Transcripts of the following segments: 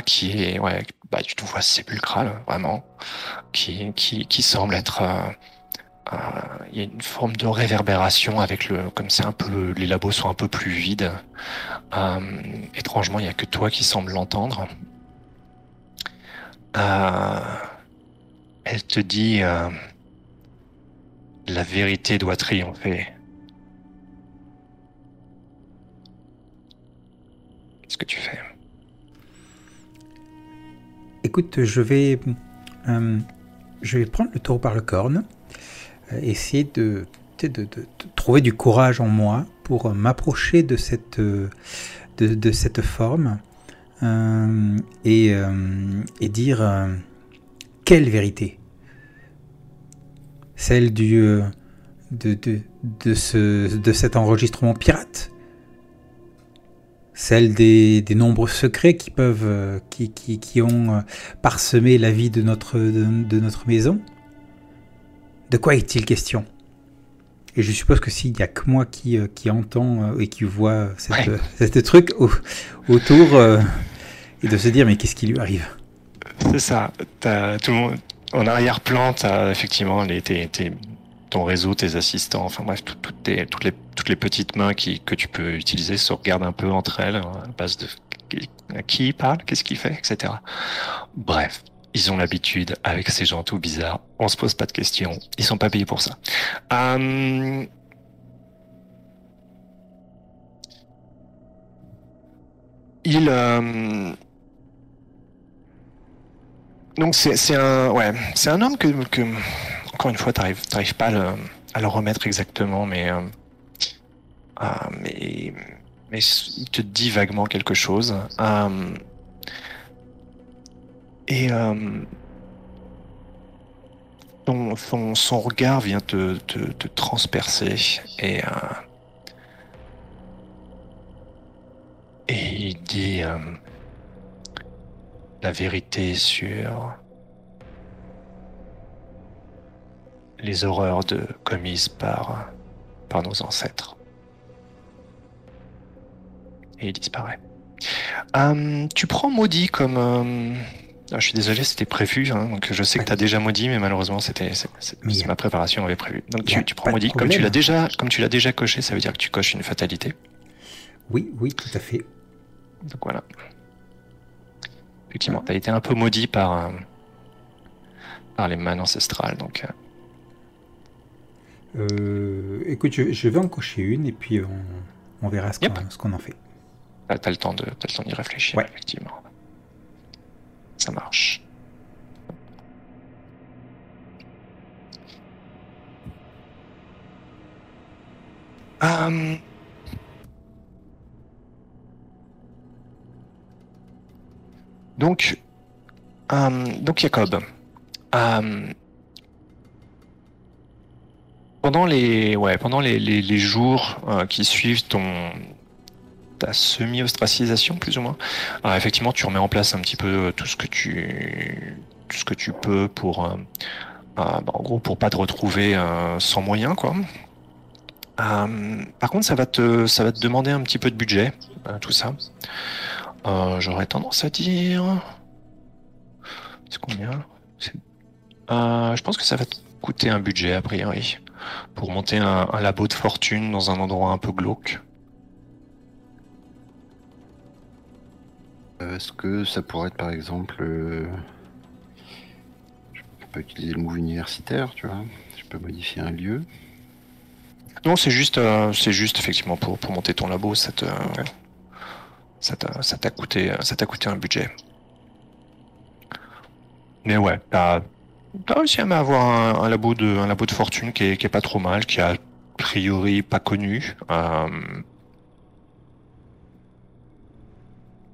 qui est, ouais, bah, d'une voix sépulcrale, vraiment, qui, qui, qui semble être. Euh, euh, il y a une forme de réverbération avec le, comme c'est un peu, les labos sont un peu plus vides. Euh, étrangement, il n'y a que toi qui semble l'entendre. elle te dit, la vérité doit triompher. Qu'est-ce que tu fais? Écoute, je vais, euh, je vais prendre le taureau par le corne, euh, essayer de, de, trouver du courage en moi pour m'approcher de cette, de, cette forme euh, et, et, dire quelle vérité. Celle du, de, ce, de cet enregistrement pirate celle des, nombreux secrets qui peuvent, euh, qui, qui, ont euh, parsemé la vie de notre, de, notre maison. De quoi est-il question? Et je suppose que s'il n'y a que moi qui, euh, qui entend et qui voit cette, truc autour, et de se dire mais qu'est-ce qui lui arrive? C'est ça. tout le monde, en arrière-plan, effectivement les, tes, ton réseau, tes assistants, enfin bref, toutes, les, toutes les petites mains qui, que tu peux utiliser se regardent un peu entre elles, hein, à base de qui parle, qu'est-ce qu'il fait, etc. Bref, ils ont l'habitude avec ces gens tout bizarres. On se pose pas de questions. Ils sont pas payés pour ça. Euh, il euh, donc c'est un ouais c'est un homme que encore une fois, tu n'arrives pas à le, remettre exactement, mais, euh, ah, mais, il te dit vaguement quelque chose. Euh, et euh, son, regard vient te, te, transpercer et, et il dit la vérité sur les horreurs de, commises par, par nos ancêtres. Et il disparaît. Euh, tu prends maudit comme. Euh, ah, je suis désolé, c'était prévu. Hein, donc je sais que tu as déjà maudit, mais malheureusement, c'était ma préparation avait prévu. Donc tu, prends maudit. Comme tu l'as déjà, comme tu l'as déjà coché, ça veut dire que tu coches une fatalité. Oui, oui, tout à fait. Donc voilà. Effectivement, tu as été un peu maudit par, euh, par les manes ancestrales. Donc, euh, écoute, je, vais en cocher une et puis on, verra ce qu'on en fait. T'as le temps de, d'y réfléchir, effectivement. Ça marche. Euh, donc, euh, donc Jacob, pendant les, ouais, pendant les, les, jours euh, qui suivent ton ta semi-ostracisation, plus ou moins, alors, effectivement, tu remets en place un petit peu euh, tout ce que tu, tout ce que tu peux pour, euh, bah, en gros, pour pas te retrouver sans moyens, quoi. par contre, ça va te, ça va te demander un petit peu de budget, tout ça. J'aurais tendance à dire, c'est combien? Je pense que ça va te coûter un budget a priori pour monter un, labo de fortune dans un endroit un peu glauque. Euh, est-ce que ça pourrait être par exemple. Euh, je peux utiliser le move universitaire, tu vois Je peux modifier un lieu Non, c'est juste, euh, c'est juste effectivement pour, pour monter ton labo, ça te, ça t'a coûté, ça t'a coûté un budget. Mais ouais, t'as T'as réussi à avoir un, labo de, un labo de fortune qui est, pas trop mal, qui a a priori pas connu. Euh,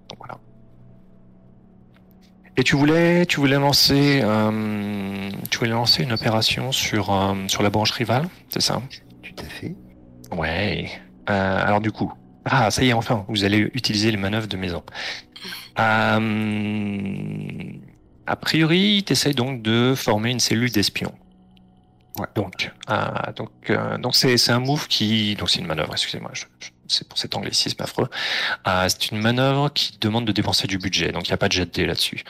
donc voilà. Et tu voulais, tu voulais lancer, euh, tu voulais lancer une opération sur euh, sur la branche rivale, c'est ça? Tout à fait. Ouais. alors du coup, ah ça y est enfin, vous allez utiliser les manœuvres de maison. Euh, a priori, tu essayes donc de former une cellule d'espions. Donc, euh, donc, euh, donc c'est, un move qui, donc c'est une manœuvre. Excusez-moi, je, c'est pour cet anglicisme affreux. Euh, c'est une manœuvre qui demande de dépenser du budget, donc il n'y a pas de jet de là-dessus.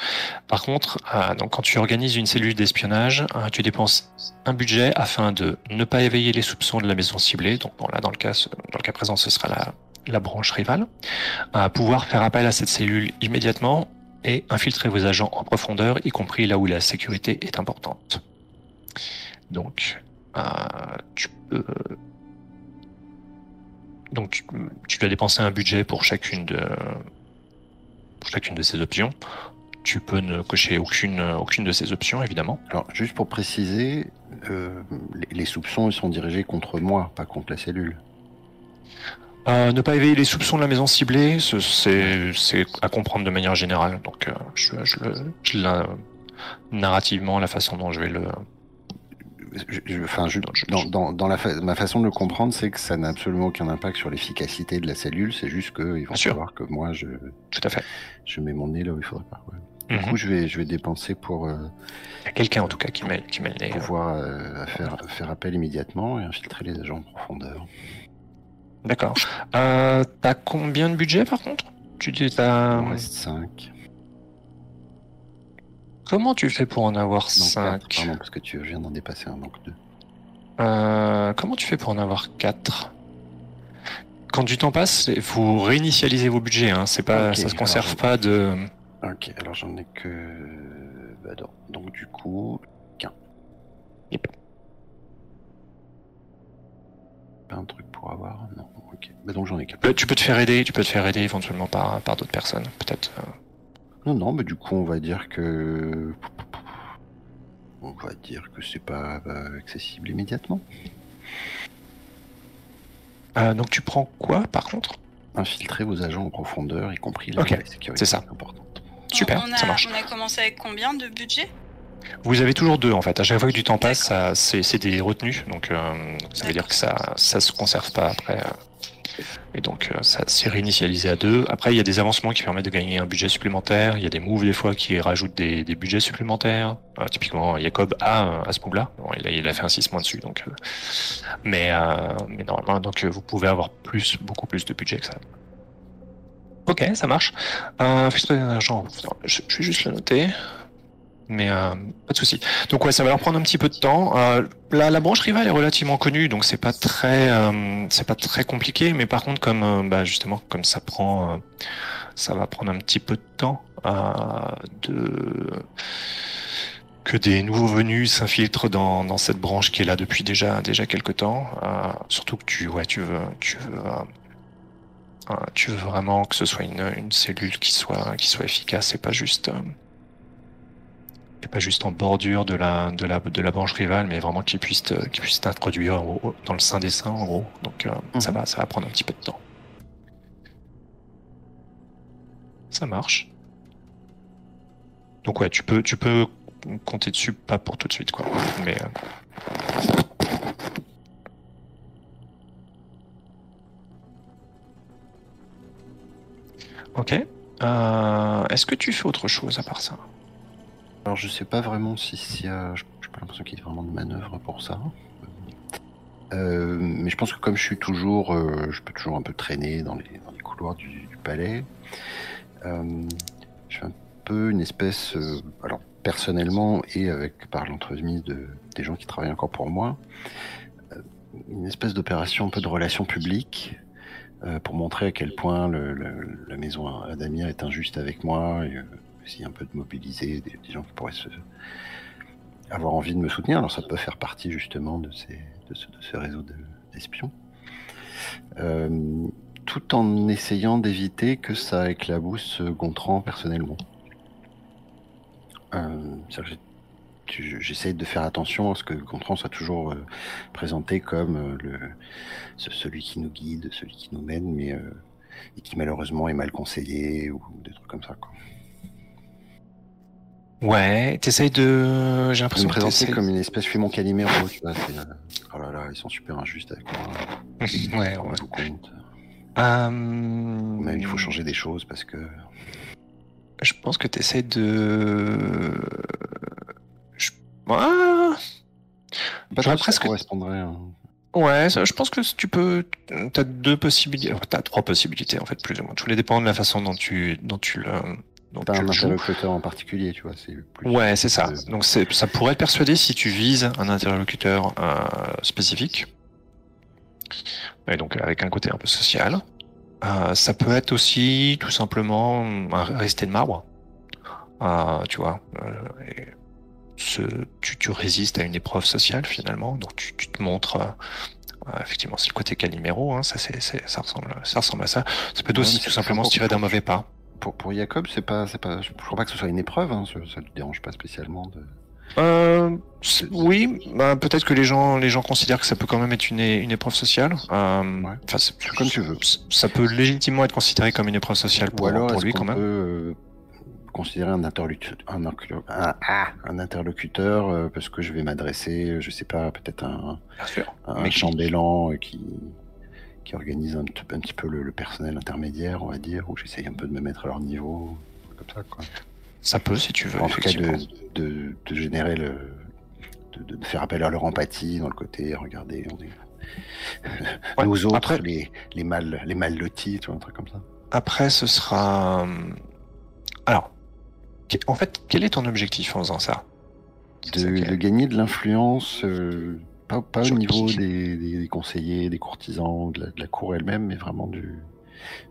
Par contre, euh, donc quand tu organises une cellule d'espionnage, tu dépenses un budget afin de ne pas éveiller les soupçons de la maison ciblée. Donc bon, là, dans le cas, dans le cas présent, ce sera la, la branche rivale. À pouvoir faire appel à cette cellule immédiatement et infiltrer vos agents en profondeur, y compris là où la sécurité est importante. Donc, euh, tu peux dois dépenser un budget pour chacune de ces options. Tu peux ne cocher aucune de ces options évidemment. Alors, juste pour préciser, euh, les, soupçons sont dirigés contre moi, pas contre la cellule. Euh, ne pas éveiller les soupçons de la maison ciblée, ce- c'est à comprendre de manière générale. Donc euh, je, je, le- je la- narrativement la façon dont je vais le Je- je- Enfin, dans, dans, dans la fa- ma façon de le comprendre, c'est que ça n'a absolument aucun impact sur l'efficacité de la cellule. C'est juste qu'ils vont savoir que moi, je, tout à fait. je mets mon nez là où il faudrait pas. ouais. Du Mhm. coup, je vais, je vais dépenser pour euh, Il y a quelqu'un en tout cas qui nez. pouvoir euh, faire, faire appel immédiatement et infiltrer les agents en profondeur. D'accord. Euh, T'as combien de budget par contre? Tu dis Il t'as en reste 5. comment tu fais pour en avoir Donc 5 quatre, pardon, parce que tu viens d'en dépasser un, donc 2. Euh, comment tu fais pour en avoir 4 Quand du temps passe, vous réinitialisez vos budgets. Hein. C'est pas, ça se conserve pas de. Ok, alors j'en ai que. Bah non. Donc du coup, qu'un. Yep. Pas un truc pour avoir Non, ok. Bah donc j'en ai qu'un. Euh, Tu peux te faire aider. Tu peux te faire aider éventuellement par par d'autres personnes, peut-être. euh. Non, non, mais du coup, on va dire que. On va dire que c'est pas accessible immédiatement. Euh, donc tu prends quoi par contre? Infiltrer vos agents en profondeur, y compris la sécurité c'est ça. importante. Super, on a, ça marche. On a commencé avec combien de budget? Vous avez toujours deux en fait. À chaque fois que du temps passe, c'est, des retenues. Donc euh, ça veut dire que ça, ça se conserve pas après. Et donc euh, ça s'est réinitialisé à deux. Après, il y a des avancements qui permettent de gagner un budget supplémentaire. Il y a des moves des fois qui rajoutent des, budgets supplémentaires. Euh, typiquement, Jacob a à ce move-là. Il, a, fait un 6 mois dessus. Donc, mais, normalement, donc vous pouvez avoir plus, beaucoup plus de budget que ça. Ok, ça marche. Euh. Je, je vais juste le noter. Mais euh, pas de souci. Donc ouais, ça va leur prendre un petit peu de temps. Euh, la, la branche rivale est relativement connue, donc c'est pas très, euh, c'est pas très compliqué. Mais par contre, comme euh, bah, justement, comme ça prend, euh, ça va prendre un petit peu de temps euh, de que des nouveaux venus s'infiltrent dans, dans cette branche qui est là depuis déjà déjà quelques temps. Surtout que tu ouais, tu veux tu veux tu veux vraiment que ce soit une, une cellule qui soit qui soit efficace et pas juste pas juste en bordure de la de la de la branche rivale, mais vraiment qui puisse qui puisse t'introduire dans le sein des seins en gros. Donc euh, ça Mhm. va ça va prendre un petit peu de temps. Ça marche. Donc ouais, tu peux tu peux compter dessus, pas pour tout de suite quoi. Mais euh, Ok. Euh, Est-ce que tu fais autre chose à part ça? Alors je sais pas vraiment si y a. Je pas l'impression qu'il y ait vraiment de manœuvre pour ça. Euh, mais je pense que comme je suis toujours, euh, je peux toujours un peu traîner dans les, dans les couloirs du, palais. Euh, je fais un peu une espèce, euh, alors personnellement et avec par l'entremise de des gens qui travaillent encore pour moi, euh, une espèce d'opération un peu de relations publiques euh, pour montrer à quel point le, la maison Adamir est injuste avec moi et un peu de mobiliser des, gens qui pourraient avoir envie de me soutenir. Alors ça peut faire partie justement de, ce, réseau de- d'espions. Euh, tout en essayant d'éviter que ça éclabousse Gontran personnellement. Euh, J'essaie de faire attention à ce que Gontran soit toujours euh, présenté comme euh, celui qui nous guide, celui qui nous mène, mais et qui malheureusement est mal conseillé ou des trucs comme ça. Ouais, t'essayes de. J'ai Je me l'impression que présenter t'essayes- comme une espèce, je suis mon Calimero, tu vois. c'est, oh là là, ils sont super injustes avec moi. ouais, ouais. Compte. Euh, Même il faut changer des choses parce que. Je pense que t'essayes de. Je... Ah J'aurais trop presque- ça correspondrait. hein. Ouais, ça, je pense que tu peux. T'as deux possibilités. T'as trois possibilités en fait, plus ou moins. Tout les dépend de la façon dont tu, dont tu le. Tu un le joues. interlocuteur en particulier, tu vois. C'est plus. Ouais, c'est ça. Donc ça pourrait te persuader si tu vises un interlocuteur euh, spécifique. Et donc avec un côté un peu social. Euh, ça peut être aussi tout simplement un resté de marbre. Euh, tu vois. et ce, tu, tu résistes à une épreuve sociale finalement. Donc tu, tu te montres. effectivement, c'est le côté Calimero, hein, ça, c'est, c'est- ça, ressemble, ça ressemble à ça. Ça peut Ouais, aussi tout simplement se tirer d'un mauvais pas. Pour, pour Jacob, c'est pas, c'est pas, je crois pas que ce soit une épreuve. Hein, ça, te dérange pas spécialement de. Euh, oui, bah, peut-être que les gens, les gens considèrent que ça peut quand même être une, une épreuve sociale. Euh, Ouais. Comme tu veux. Ça peut légitimement être considéré comme une épreuve sociale pour, Ou alors, pour est-ce lui quand même. peut euh, considérer un interlocuteur, un, un- ah, un interlocuteur euh, parce que je vais m'adresser, je sais pas, peut-être un, un chambellan qui, qui organise un, petit peu le, le personnel intermédiaire, on va dire, où j'essaye un peu de me mettre à leur niveau, comme ça, quoi. Ça peut, si tu veux. En tout cas, de, de, de générer le. De, de faire appel à leur empathie dans le côté, regardez, on est. Ouais, Nous autres, après- les, les, mal, les mal lotis, tu vois, un truc comme ça. Après, ce sera. euh, Alors, en fait, quel est ton objectif en faisant ça? De gagner de l'influence, euh, pas, pas au niveau des, conseillers, des courtisans, de la, de la cour elle-même, mais vraiment du,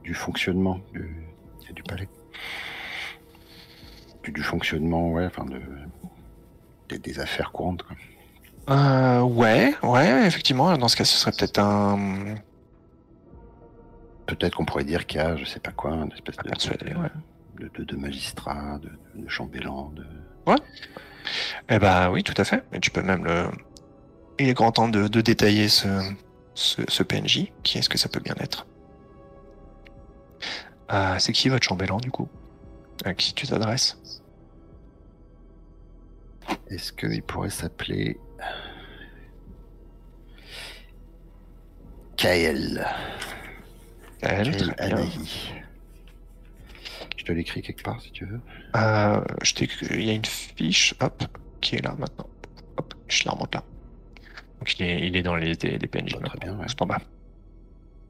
du fonctionnement du, du palais. Du, du fonctionnement, ouais, enfin, de, des, des affaires courantes, quoi. Euh, ouais, ouais, effectivement. Dans ce cas, ce serait peut-être un. Peut-être qu'on pourrait dire qu'il y a, je sais pas quoi, une espèce de, persuader, ouais. de, de, de magistrat, de, de chambellan, de... Eh ben oui, tout à fait. Et tu peux même le. Il est grand temps de, de détailler ce, ce, ce PNJ. Qui est-ce que ça peut bien être Euh, C'est qui votre chambellan du coup? À qui tu t'adresses? Est-ce qu'il pourrait s'appeler Kael? Kael. Anahi. Je te l'écris quelque part si tu veux. Euh, je Il y a une fiche, hop, qui est là maintenant. Hop, je la remonte là. Donc il est, il est dans les, les, les PNJ. Très bien, ouais. C'est en bas.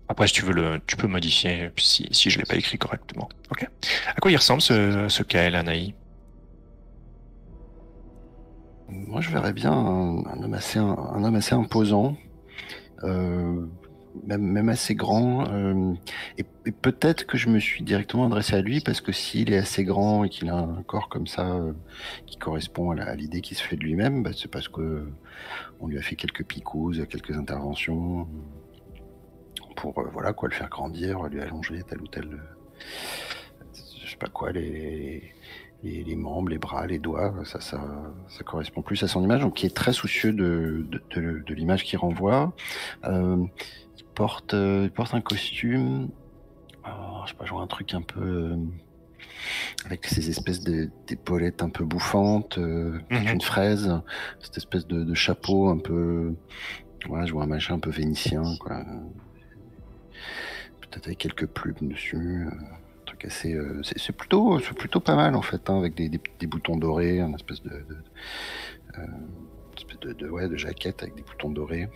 Après, si tu veux le, tu peux modifier si, si je l'ai pas écrit correctement. Ok. À quoi il ressemble ce, ce Kael Anaï? Moi, je verrais bien un, un homme assez, un, un homme assez imposant, euh, même, assez grand. euh, et peut-être que je me suis directement adressé à lui parce que s'il est assez grand et qu'il a un corps comme ça euh, qui correspond à l'idée qu'il se fait de lui-même, bah, c'est parce que on lui a fait quelques picouses, quelques interventions pour euh, voilà quoi le faire grandir, lui allonger tel ou tel, je sais pas quoi les membres, les bras, les doigts, ça, ça, correspond plus à son image, donc qui est très soucieux de, l'image qu'il renvoie. Porte, euh, il porte un costume, oh, je sais pas, genre un truc un peu euh, avec ces espèces d'épaulettes un peu bouffantes, euh, Mhm. une fraise, cette espèce de, de chapeau un peu, voilà, je vois un machin un peu vénitien, quoi. Peut-être avec quelques plumes dessus. euh, un truc assez, euh, c'est plutôt, c'est plutôt pas mal en fait, hein, avec des, des, des boutons dorés, un espèce de, de, une espèce de, de, ouais, de jaquette avec des boutons dorés.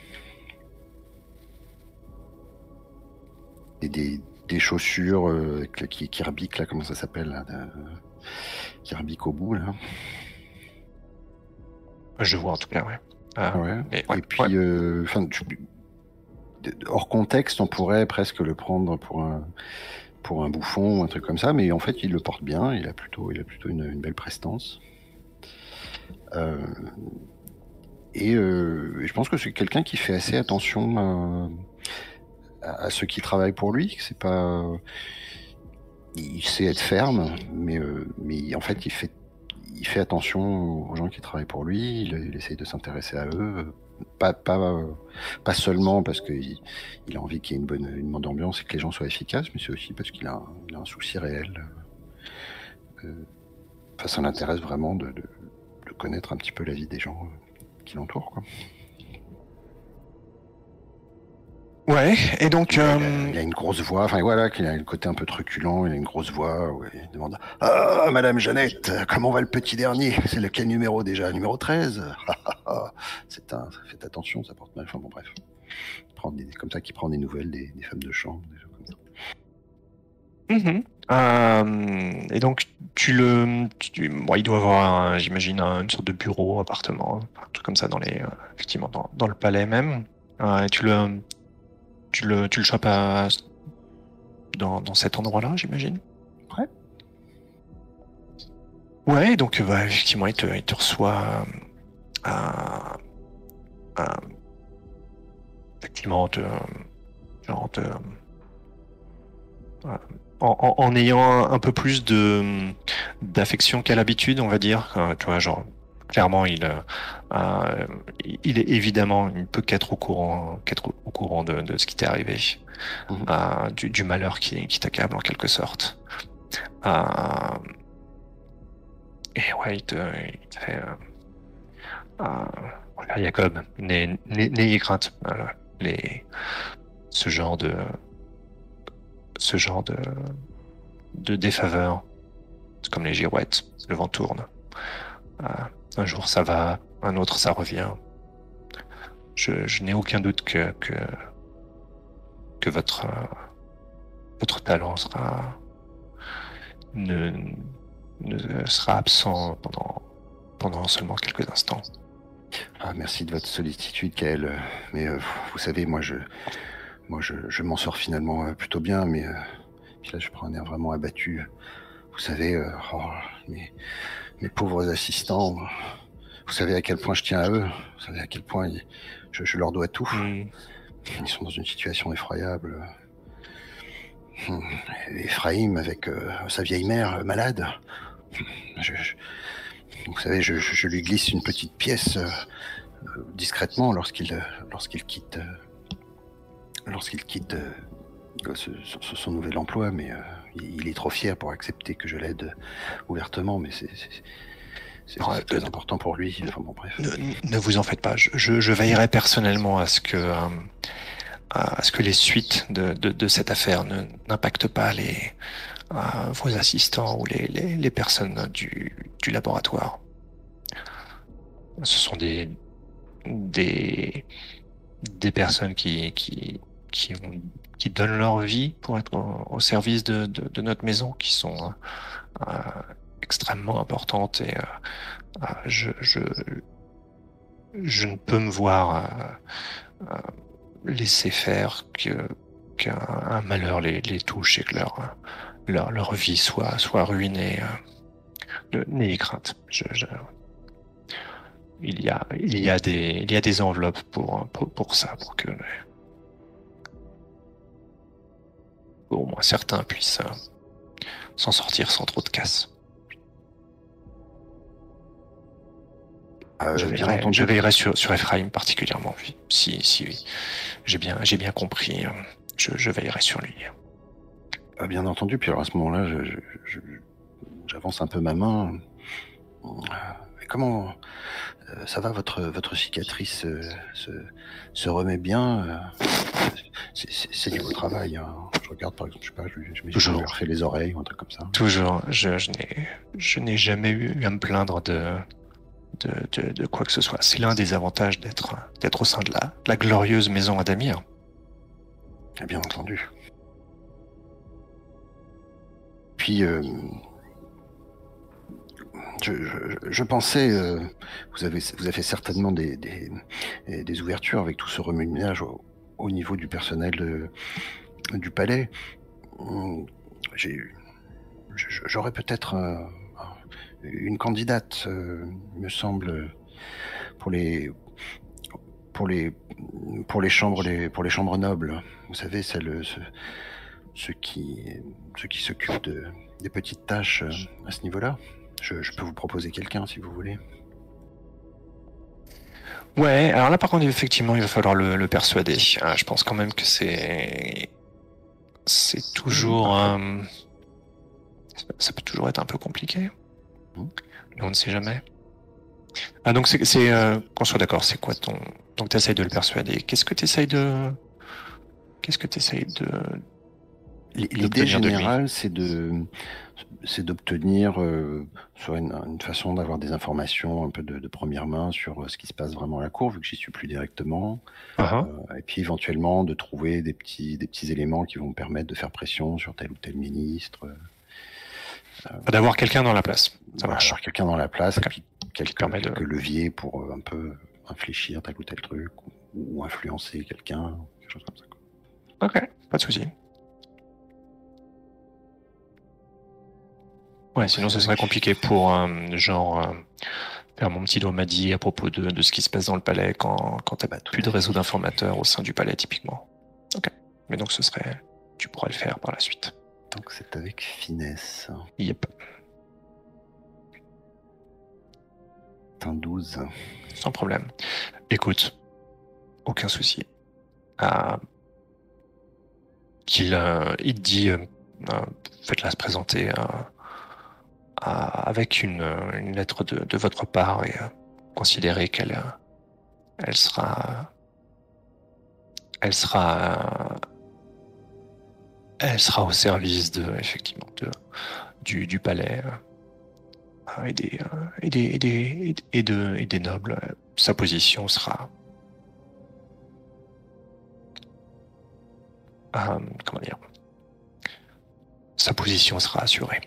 Et des, des chaussures euh, qui, qui rebiquent, là, comment ça s'appelle là, de- Qui rebiquent au bout là. Je vois en tout cas, ouais. Ah, Ouais. mais ouais, Et puis, ouais. euh, tu- hors contexte, on pourrait presque le prendre pour un pour un bouffon ou un truc comme ça, mais en fait, il le porte bien. Il a plutôt, il a plutôt une, une belle prestance. Euh, et, euh, et je pense que c'est quelqu'un qui fait assez attention à, ceux qui travaillent pour lui. C'est pas, il sait être ferme, mais euh, mais en fait, il fait il fait attention aux gens qui travaillent pour lui, il, essaye de s'intéresser à eux, pas, pas, pas seulement parce qu'il il a envie qu'il y ait une bonne, une bonne ambiance et que les gens soient efficaces, mais c'est aussi parce qu'il a, un- souci réel. euh, ça l'intéresse vraiment de, de, de connaître un petit peu la vie des gens euh, qui l'entourent. Ouais, et donc. Il, a, euh, il a une grosse voix, enfin voilà, qu'il a le côté un peu truculent, il a une grosse voix, où il demande Ah, Madame Jeannette, comment va le petit dernier? C'est lequel numéro déjà? Numéro 13 C'est un. Faites attention, ça porte mal. Enfin bon, bref. prend des, comme ça, qui prend des nouvelles des, des femmes de chambre, des choses comme ça. Mhm. Euh, et donc, tu le, tu- bon, il doit avoir, un- j'imagine, un- une sorte de bureau, appartement, un truc comme ça dans les, euh, effectivement, dans, dans le palais même. Euh, et tu le, tu le, tu le chopes à, dans, dans cet endroit-là, j'imagine. Ouais. Ouais, donc, euh, bah, effectivement, il te, il te reçoit, euh, effectivement, te, genre, te, euh, en, en- en ayant un, peu plus de d'affection qu'à l'habitude, on va dire. Euh, tu vois, genre clairement, il euh, euh, il est évidemment, il ne peut qu'être au courant, qu'être au courant de, de ce qui t'est arrivé, Mhm. euh, du, du malheur qui, qui t'accable en quelque sorte. Euh, et ouais, il te, il te fait. Jacob, n'ayez crainte. Les, ce genre de ce genre de, de défaveur. C'est comme les girouettes, le vent tourne. Un jour ça va, un autre ça revient. Je, n'ai aucun doute que, que, votre, votre talent sera, ne, sera absent pendant, pendant seulement quelques instants. Ah, merci de votre sollicitude, Kael. Mais euh, vous savez, moi, je, moi, je, m'en sors finalement euh, plutôt bien, mais euh, puis là, je prends un air vraiment abattu. Vous savez, oh, mes, mes pauvres assistants, vous savez à quel point je tiens à eux. Vous savez à quel point ils- je, je leur dois tout. Hmm. Ils sont dans une situation effroyable. Hum, Ephraim avec euh, sa vieille mère euh, malade. Je- je- vous savez, je, lui glisse une petite pièce euh, discrètement lorsqu'il lorsqu'il quitte lorsqu'il quitte son nouvel emploi, mais il est trop fier pour accepter que je l'aide ouvertement, mais c'est très euh, important pour lui. Enfin bon, bref. Ne, ne vous en faites pas. Je, je, je veillerai personnellement à ce que, euh, à ce que les suites de, de, de cette affaire n'impactent pas les, euh, vos assistants ou les, les, les personnes du, du laboratoire. Ce sont des, des, des personnes qui, qui, qui, ont- qui donnent leur vie pour être au, service de, notre maison, qui sont euh, extrêmement importantes et euh, euh, je, ne peux me voir euh, euh, laisser faire qu'un un malheur les, touche et que leur, vie soit, ruinée. euh. N'ayez crainte. Je, je- il, y a, des, enveloppes pour, pour, pour ça, pour que au moins certains puissent euh, s'en sortir sans trop de casse. Euh, Je veillerai, entendu. je veillerai sur, sur Ephraim particulièrement, oui. Si, si j'ai bien, j'ai bien compris, euh, je, je veillerai sur lui. Bien entendu, puis alors à ce moment-là, je- j'avance un peu ma main. Comment euh, ça va votre votre cicatrice se, se remet bien euh, C'est- du beau travail. hein. Je regarde par exemple, je sais pas, je, je, Toujours. refais les oreilles ou un truc comme ça. Toujours, je, je n'ai, je n'ai jamais eu à me plaindre de, de, de, de quoi que ce soit. C'est l'un des avantages d'être, d'être au sein de la, glorieuse maison Adamir. Ah, Bien entendu. Puis, euh, je, pensais, euh, vous, avez, vous avez certainement des, ouvertures avec tout ce remue-ménage au, au niveau du personnel du palais. Hum, j'aurais peut-être une candidate, euh, me semble, pour les, chambres, nobles. Vous savez, ceux, qui, ceux s'occupent de, des petites tâches euh, à ce niveau-là. Je, je peux vous proposer quelqu'un si vous voulez. Ouais, alors là par contre effectivement il va falloir le, le persuader. Ah, je pense quand même que c'est c'est toujours euh, ça peut toujours être un peu compliqué. Mais on ne sait jamais. Ah donc c'est euh, qu'on soit d'accord, c'est quoi ton donc tu essayes de le persuader. Qu'est-ce que tu essayes de qu'est-ce que tu essayes de L'idée générale, c'est de c'est d'obtenir euh, soit une, une façon d'avoir des informations un peu de, de première main sur euh, ce qui se passe vraiment à la cour, vu que j'y suis plus directement, Uh-huh. euh, et puis éventuellement de trouver des petits des petits éléments qui vont me permettre de faire pression sur tel ou tel ministre, euh, D'avoir quelqu'un dans la place. Ça marche. quelqu'un dans la place, Ok. et puis quelques, permet de- quelques leviers pour un peu infléchir tel ou tel truc, ou, ou influencer quelqu'un, quelque chose comme ça. quoi. Ok, pas de souci. Ouais, sinon ce serait compliqué pour euh, genre euh, faire mon petit doigt m'a dit à propos de, de ce qui se passe dans le palais quand, quand t'as Bah, tout plus de réseau d'informateurs au sein du palais typiquement. Ok. Mais donc ce serait, tu pourrais le faire par la suite. Donc c'est avec finesse. Yep. Un 12. Sans problème. Écoute, aucun souci. Euh, qu'il il te dit, faites-la se présenter à- avec une, une lettre de, de votre part et euh, considérez qu'elle euh, elle sera elle sera euh, elle sera au service de effectivement de, du, du palais et des, et des, et des, et de, et des nobles. Sa position sera. Euh, comment dire Sa position sera assurée.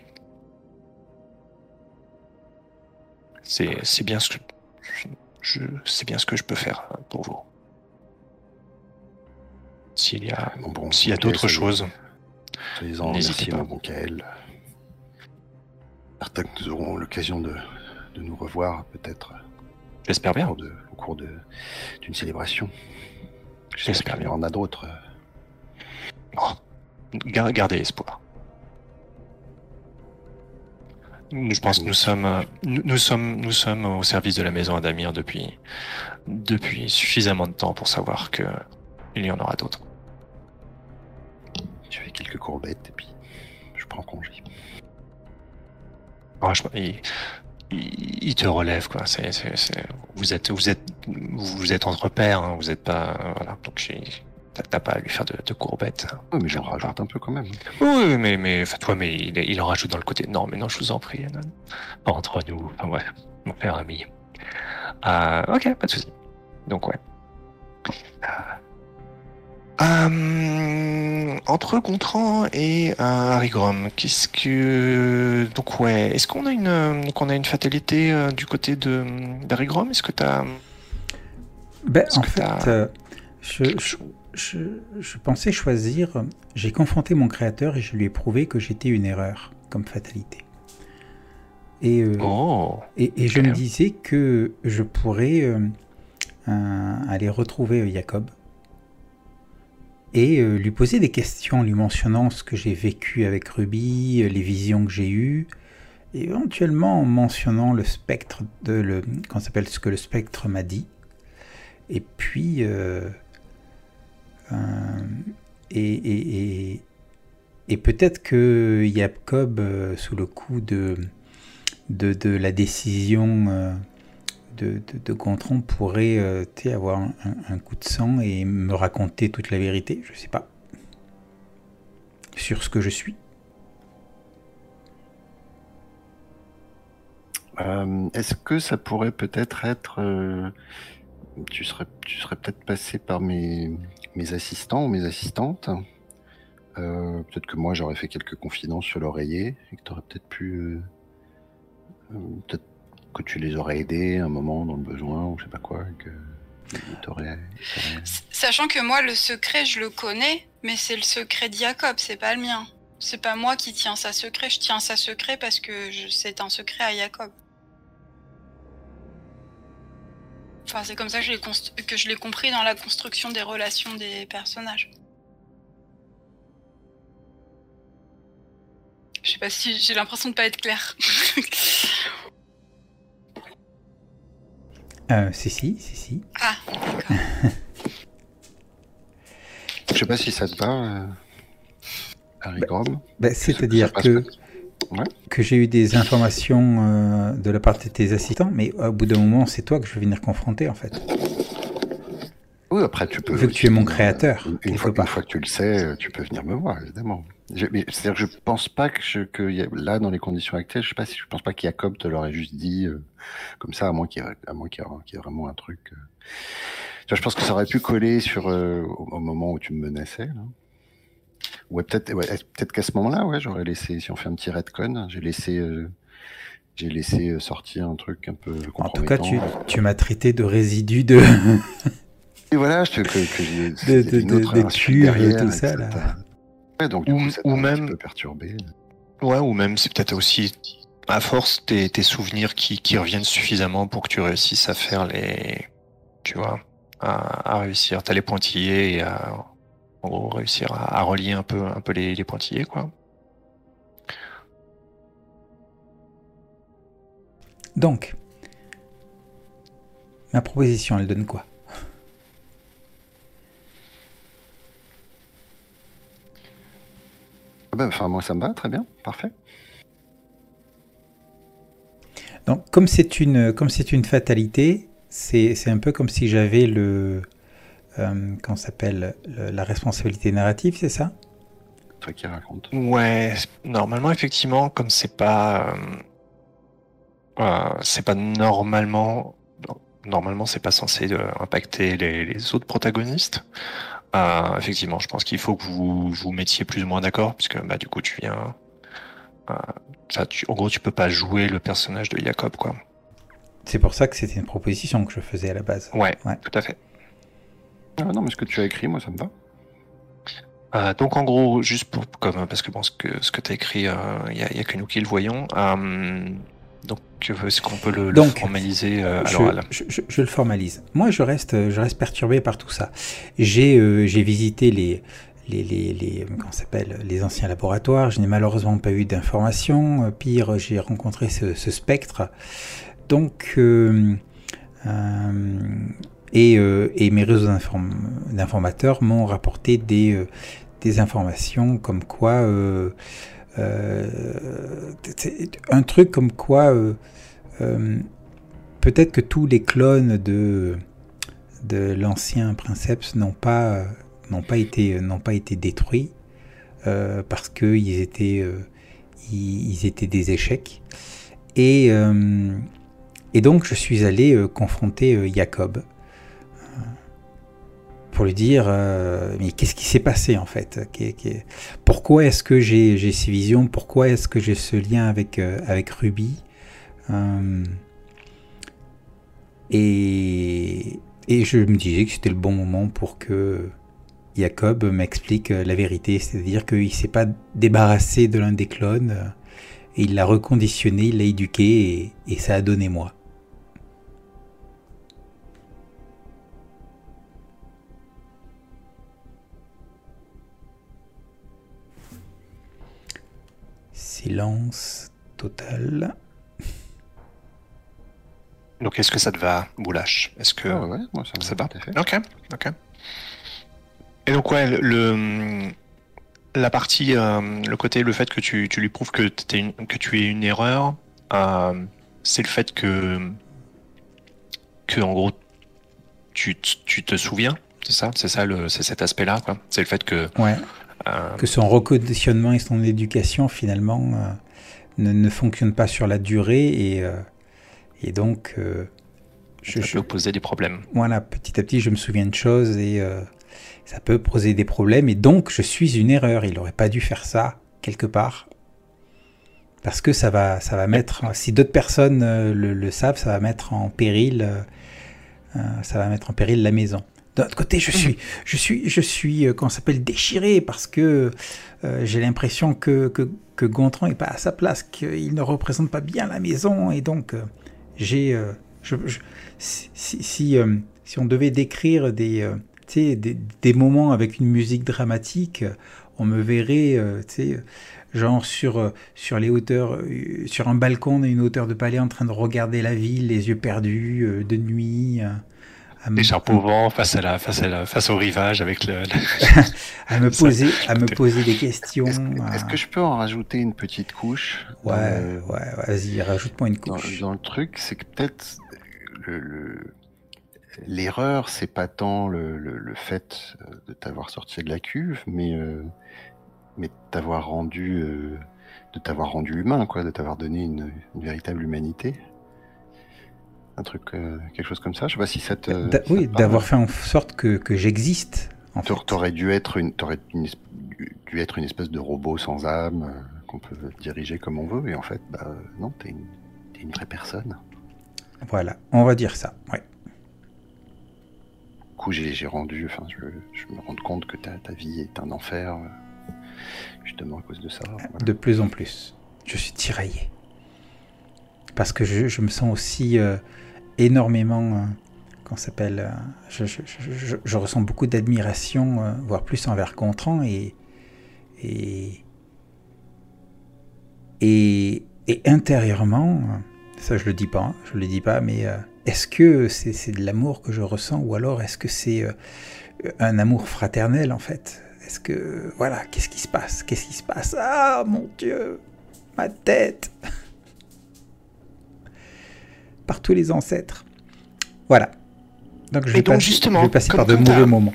C'est bien ce que je, je- bien ce que je peux faire pour vous. S'il y a Bon, bon, s'il y a ok, d'autres choses, Soyez-en N'hésitez remerciés, pas. mon bon Kael. Que nous aurons l'occasion de, de nous revoir, peut-être, j'espère au bien. au cours d'une célébration. J'espère J'espère qu'il y bien. en a d'autres. Oh, gar- gardez espoir. Je pense que nous sommes, euh, nous, nous sommes, nous sommes au service de la maison Adamir depuis, depuis suffisamment de temps pour savoir que il y en aura d'autres. Je fais quelques courbettes et puis je prends congé. Franchement, il, il- il te relève quoi. Vous êtes, vous êtes, vous êtes entre pairs. hein, vous êtes pas, voilà. Donc j'ai- t'as pas à lui faire de, de courbettes. Oui, mais j'en rajoute un peu quand même. Oui, mais, mais, enfin, toi, mais il, il en rajoute dans le côté. Non, mais non, je vous en prie. non. Pas entre nous. Enfin, ouais, mon père ami. Euh, ok, pas de souci. Donc, ouais. Euh, entre Gontran et euh, Harry Grom, qu'est-ce que. Donc, ouais, est-ce qu'on a une, euh, a une fatalité euh, du côté de d'Harry Grom? Est-ce que t'as. Ben, en fait, euh, je, je- je pensais choisir. J'ai confronté mon créateur et je lui ai prouvé que j'étais une erreur comme fatalité. Et, euh, Oh et, et je me disais que je pourrais euh, euh, aller retrouver Jacob et lui poser des questions, lui mentionnant ce que j'ai vécu avec Ruby, les visions que j'ai eues, et éventuellement en mentionnant le spectre de le, qu'on s'appelle ce que le spectre m'a dit. Et puis, et, et, peut-être que Jacob, euh, sous le coup de, la décision euh, de, de, de Gontran, pourrait euh, avoir un, coup de sang et me raconter toute la vérité, je sais pas, sur ce que je suis. Euh, Est-ce que ça pourrait peut-être être. euh, tu serais, tu serais peut-être passé par mes, assistants ou mes assistantes. Euh, peut-être que moi j'aurais fait quelques confidences sur l'oreiller et que tu aurais peut-être pu. euh, euh, peut-être que tu les aurais aidés un moment dans le besoin ou je sais pas quoi. Que Sachant que moi, le secret, je le connais, mais c'est le secret de Jacob, c'est pas le mien. C'est pas moi qui tiens ça secret, je tiens ça secret parce que c'est un secret à Jacob. Enfin, c'est comme ça que je l'ai const- que je l'ai compris dans la construction des relations des personnages. Je sais pas si j'ai l'impression de pas être claire. Euh, si, si, si, si. ah, d'accord. Je sais pas si ça te va, euh, Harry Grom. Ben, C'est-à-dire que, pas- Ouais. que j'ai eu des informations euh, de la part de tes assistants, mais au bout d'un moment, c'est toi que je vais venir confronter en fait. Oui, après, tu peux. Vu que tu es mon créateur, Une, fois, une fois que tu le sais, tu peux venir me voir, évidemment. C'est-à-dire que je pense pas que, je- que y a- là, dans les conditions actuelles, je sais pas si je pense pas qu'Jacob te l'aurait juste dit euh, comme ça, à moins qu'il y y ait vraiment un truc. euh. Je pense que ça aurait pu coller sur euh, au, au moment où tu me menaçais. Là. Ouais, peut-être, ouais, peut-être qu'à ce moment-là, ouais, j'aurais laissé. Si on fait un petit redcon, j'ai laissé, euh, j'ai laissé euh, sortir un truc un peu En tout cas, tu, tu m'as traité de résidu de, Et voilà, je te, que, de, de, une de, autre de insulte cuve, derrière, tout et ça là. t'a- Ouais, donc du Ou- coup, ça ou t'a un même- petit peu perturbé. Ouais, ou même c'est peut-être aussi à force tes, tes souvenirs qui, qui reviennent suffisamment pour que tu réussisses à faire les, tu vois, à, à réussir. T'as les pointillés et à, en gros, réussir à, à relier un peu, un peu les, les pointillés, quoi. Donc, ma proposition, elle donne quoi? Ah ben, Enfin, moi, ça me va, très bien, parfait. Donc, comme c'est une, comme c'est une fatalité, c'est c'est un peu comme si j'avais le, euh, comment ça s'appelle, le- la responsabilité narrative, c'est ça? Toi qui raconte. Ouais, normalement, effectivement, comme c'est pas, euh, euh, c'est pas normalement, normalement, c'est pas censé euh, impacter les, les autres protagonistes. Euh, effectivement, je pense qu'il faut que vous vous mettiez plus ou moins d'accord, puisque bah du coup, tu viens, euh, ça, tu, en gros, tu peux pas jouer le personnage de Jacob, quoi. C'est pour ça que c'était une proposition que je faisais à la base. Ouais, Ouais. tout à fait. Ah non, mais ce que tu as écrit, moi, ça me va. Euh, donc en gros, juste pour comme parce que bon, ce que ce que t'as écrit, il y, a, y a que nous qui le voyons. Euh, donc est-ce qu'on peut le, le Donc, formaliser euh, à je, l'oral? je- je- je le formalise. Moi, je reste, je reste perturbé par tout ça. J'ai euh, j'ai visité les, les, les, les, comment ça s'appelle, les anciens laboratoires. Je n'ai malheureusement pas eu d'informations. Euh, Pire, j'ai rencontré ce, ce spectre. Donc, euh, euh, et, euh, et mes réseaux d'inform- d'informateurs m'ont rapporté des, euh, informations comme quoi. euh, un truc comme quoi. peut-être que tous les clones de, de l'ancien Princeps n'ont pas, n'ont pas, été, n'ont pas été détruits parce qu'ils étaient, ils, étaient des échecs. Et, et donc je suis allé confronter Jacob pour lui dire euh, mais qu'est-ce qui s'est passé en fait Pourquoi est-ce que j'ai ces visions Pourquoi est-ce que j'ai ce lien avec, euh, avec Ruby Euh, et, et je me disais que c'était le bon moment pour que Jacob m'explique la vérité, c'est-à-dire qu'il ne s'est pas débarrassé de l'un des clones, et il l'a reconditionné, il l'a éduqué, et ça a donné moi. Silence total. Donc est-ce que ça te va, Boulash Est-ce que Ah ouais, moi, ça me ça va? Ok, ok. Et donc ouais, le, le- la partie, euh, le côté, le fait que tu, tu lui prouves que, t'es une- que tu es une erreur, euh, c'est le fait que, que en gros, tu, tu te souviens, c'est ça, c'est ça, le, c'est cet aspect-là, quoi. C'est le fait que, Ouais. Que son reconditionnement et son éducation finalement euh, ne, ne fonctionnent pas sur la durée et, euh, et donc euh, je, ça peut poser des problèmes. voilà petit à petit je me souviens de choses et ça peut poser des problèmes et donc je suis une erreur. Il n'aurait pas dû faire ça quelque part. Parce que ça va ça va mettre si d'autres personnes le, le savent ça va mettre en péril euh, ça va mettre en péril la maison d'un autre côté je suis je suis je suis euh, comment s'appelle déchiré parce que euh, j'ai l'impression que, que que Gontran est pas à sa place qu'il ne représente pas bien la maison et donc euh, j'ai euh, je, je- si si, si, si on devait décrire des des, des moments avec une musique dramatique, on me verrait, genre sur, sur les hauteurs, sur un balcon à une hauteur de palais en train de regarder la ville, les yeux perdus, de nuit. À me- Des vent face à la, face à la, face au rivage avec le, le- à me Ça, poser, à me poser des questions. Est-ce que, je peux en rajouter une petite couche Ouais, ouais, vas-y, rajoute-moi une couche. dans le truc, c'est que peut-être le, le- l'erreur, c'est pas tant le, le- fait euh, de t'avoir sorti de la cuve, mais, euh, mais de t'avoir rendu, euh, de t'avoir rendu humain, quoi, de t'avoir donné une, une véritable humanité. Un truc, euh, quelque chose comme ça. Je sais pas si ça te. D'a- te oui, d'avoir fait en sorte que, que j'existe. T'aurais dû être une, t'aurais es- dû être une espèce de robot sans âme euh, qu'on peut diriger comme on veut, et en fait, bah, euh, non, t'es une, t'es une vraie personne. Voilà, on va dire ça. Ouais. Du coup, j'ai j'ai rendu, enfin, je, je me rends compte que ta, ta vie est un enfer, euh, justement à cause de ça. voilà. De plus en plus. Je suis tiraillé. Parce que je, je me sens aussi euh, énormément. euh, qu'on s'appelle. euh, je, ressens beaucoup d'admiration, euh, voire plus envers Gontran et. Et. Et, intérieurement, ça je le dis pas, hein, je le dis pas, mais est-ce que c'est de l'amour que je ressens ou alors est-ce que c'est un amour fraternel en fait? Est-ce que voilà, qu'est-ce qui se passe? Qu'est-ce qui se passe? Ah mon Dieu, ma tête Par tous les ancêtres. Voilà. Donc je vais, donc, passer, justement, je vais passer par de mauvais moments.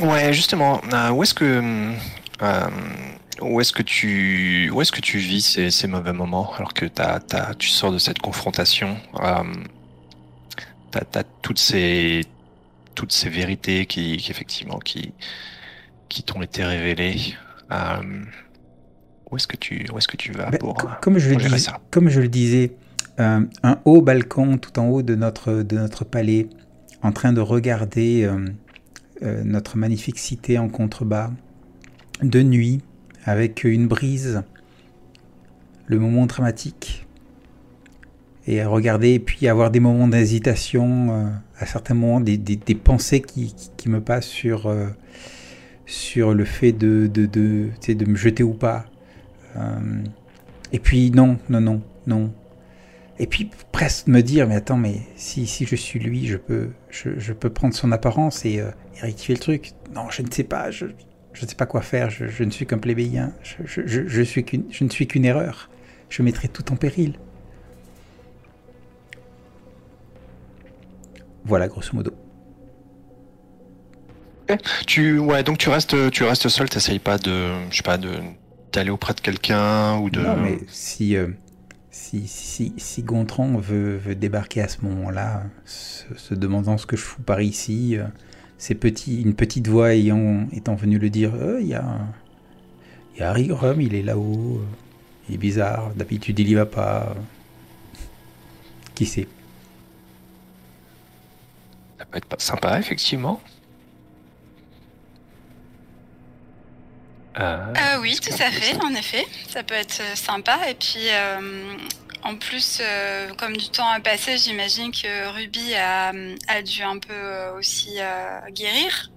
Ouais, justement, euh, où est-ce que euh, où est-ce que tu où est-ce que tu vis ces, ces mauvais moments alors que t'as, t'as, tu sors de cette confrontation, euh, t'as, t'as toutes ces toutes ces vérités qui, qui effectivement qui qui t'ont été révélées. Euh, où est-ce que tu où est-ce que tu vas Ben, pour, co- comme, je le pour gérer dis- ça? comme je le disais, euh, un haut balcon tout en haut de notre, de notre palais, en train de regarder euh, euh, notre magnifique cité en contrebas, de nuit, avec une brise, le moment dramatique, et regarder, et puis avoir des moments d'hésitation, à certains moments, des, des- pensées qui, qui- qui me passent sur, sur le fait de, de, de, de me jeter ou pas. Et puis non, non, non, non. Et puis presque me dire, mais attends, mais si, si je suis lui, je peux, je, je peux prendre son apparence et, euh, et rectifier le truc. Non, je ne sais pas, je, je ne sais pas quoi faire, je, je ne suis qu'un plébéien, je, je, je, je suis qu'une- je ne suis qu'une erreur. Je mettrai tout en péril. Voilà, grosso modo. Tu ouais donc tu restes tu restes seul, t'essayes pas de je sais pas de d'aller auprès de quelqu'un ou de Non, mais si, euh, si, Gontran veut, débarquer à ce moment-là, se, demandant ce que je fous par ici, euh, ces petits, une petite voix ayant, étant venue le dire, Euh, il y, a, Harry Grum, il est là-haut, euh, il est bizarre, d'habitude il y va pas. Qui sait? Ça peut être sympa effectivement. Euh, Ah oui, est-ce tout à fait, en effet. Ça peut être euh, sympa. Et puis, euh, en plus, euh, comme du temps a passé, j'imagine que Ruby a, a dû un peu euh, aussi euh, guérir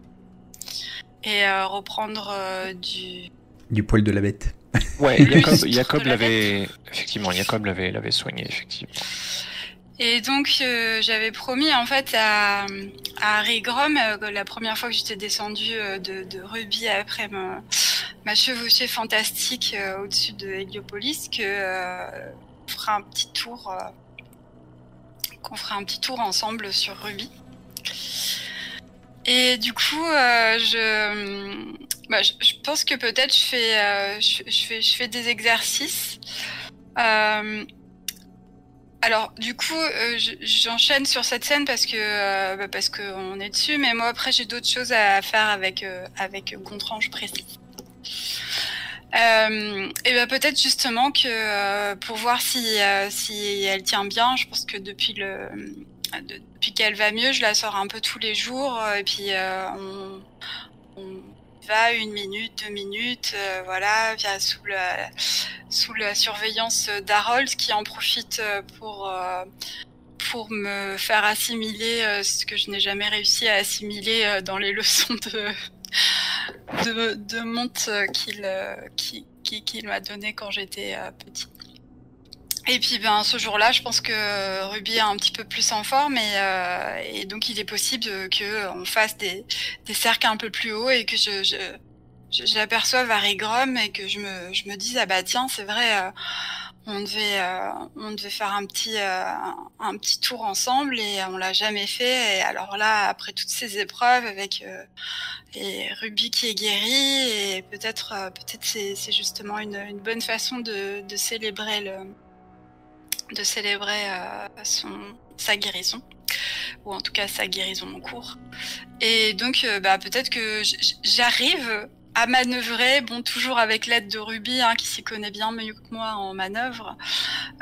et euh, reprendre euh, du. Du poil de la bête. Ouais, Jacob, l'avait effectivement, Jacob l'avait l'avait soigné effectivement. Et donc, euh, j'avais promis en fait à, à Harry Grom, euh, la première fois que j'étais descendue euh, de, Ruby après ma, chevauchée fantastique au-dessus de Héliopolis, que on fera un petit tour, qu'on fera un petit tour ensemble sur Ruby. Et du coup, je, bah, je, je pense que peut-être je fais, je, fais, je fais des exercices. Alors, du coup, euh, je- j'enchaîne sur cette scène parce que euh, bah, parce que on est dessus, mais moi après j'ai d'autres choses à faire avec euh, avec Gontran, je précise. Euh, et ben peut-être justement que pour voir si si elle tient bien, je pense que depuis le de- depuis qu'elle va mieux, je la sors un peu tous les jours et puis on, va une minute, deux minutes, euh, voilà, via sous la sous la surveillance d'Harold qui en profite euh, pour euh, pour me faire assimiler ce que je n'ai jamais réussi à assimiler dans les leçons de de, monte qu'il qui- qui- qu'il m'a donné quand j'étais euh, petit. Et puis ben ce jour-là, je pense que Ruby est un petit peu plus en forme et, euh, et donc il est possible que on fasse des, des cercles un peu plus hauts et que je, je, je- j'aperçoive et que je me, je me dise ah bah tiens c'est vrai euh, on devait, euh, on devait faire un petit, euh, un, petit tour ensemble et on l'a jamais fait. Et alors là, après toutes ces épreuves avec euh, et Ruby qui est guéri et peut-être, peut-être c'est, c'est justement une, une, bonne façon de, de célébrer le, de célébrer son, sa guérison ou en tout cas sa guérison en cours. Et donc, bah, peut-être que j'arrive à manœuvrer, bon toujours avec l'aide de Ruby hein, qui s'y connaît bien mieux que moi en manœuvre,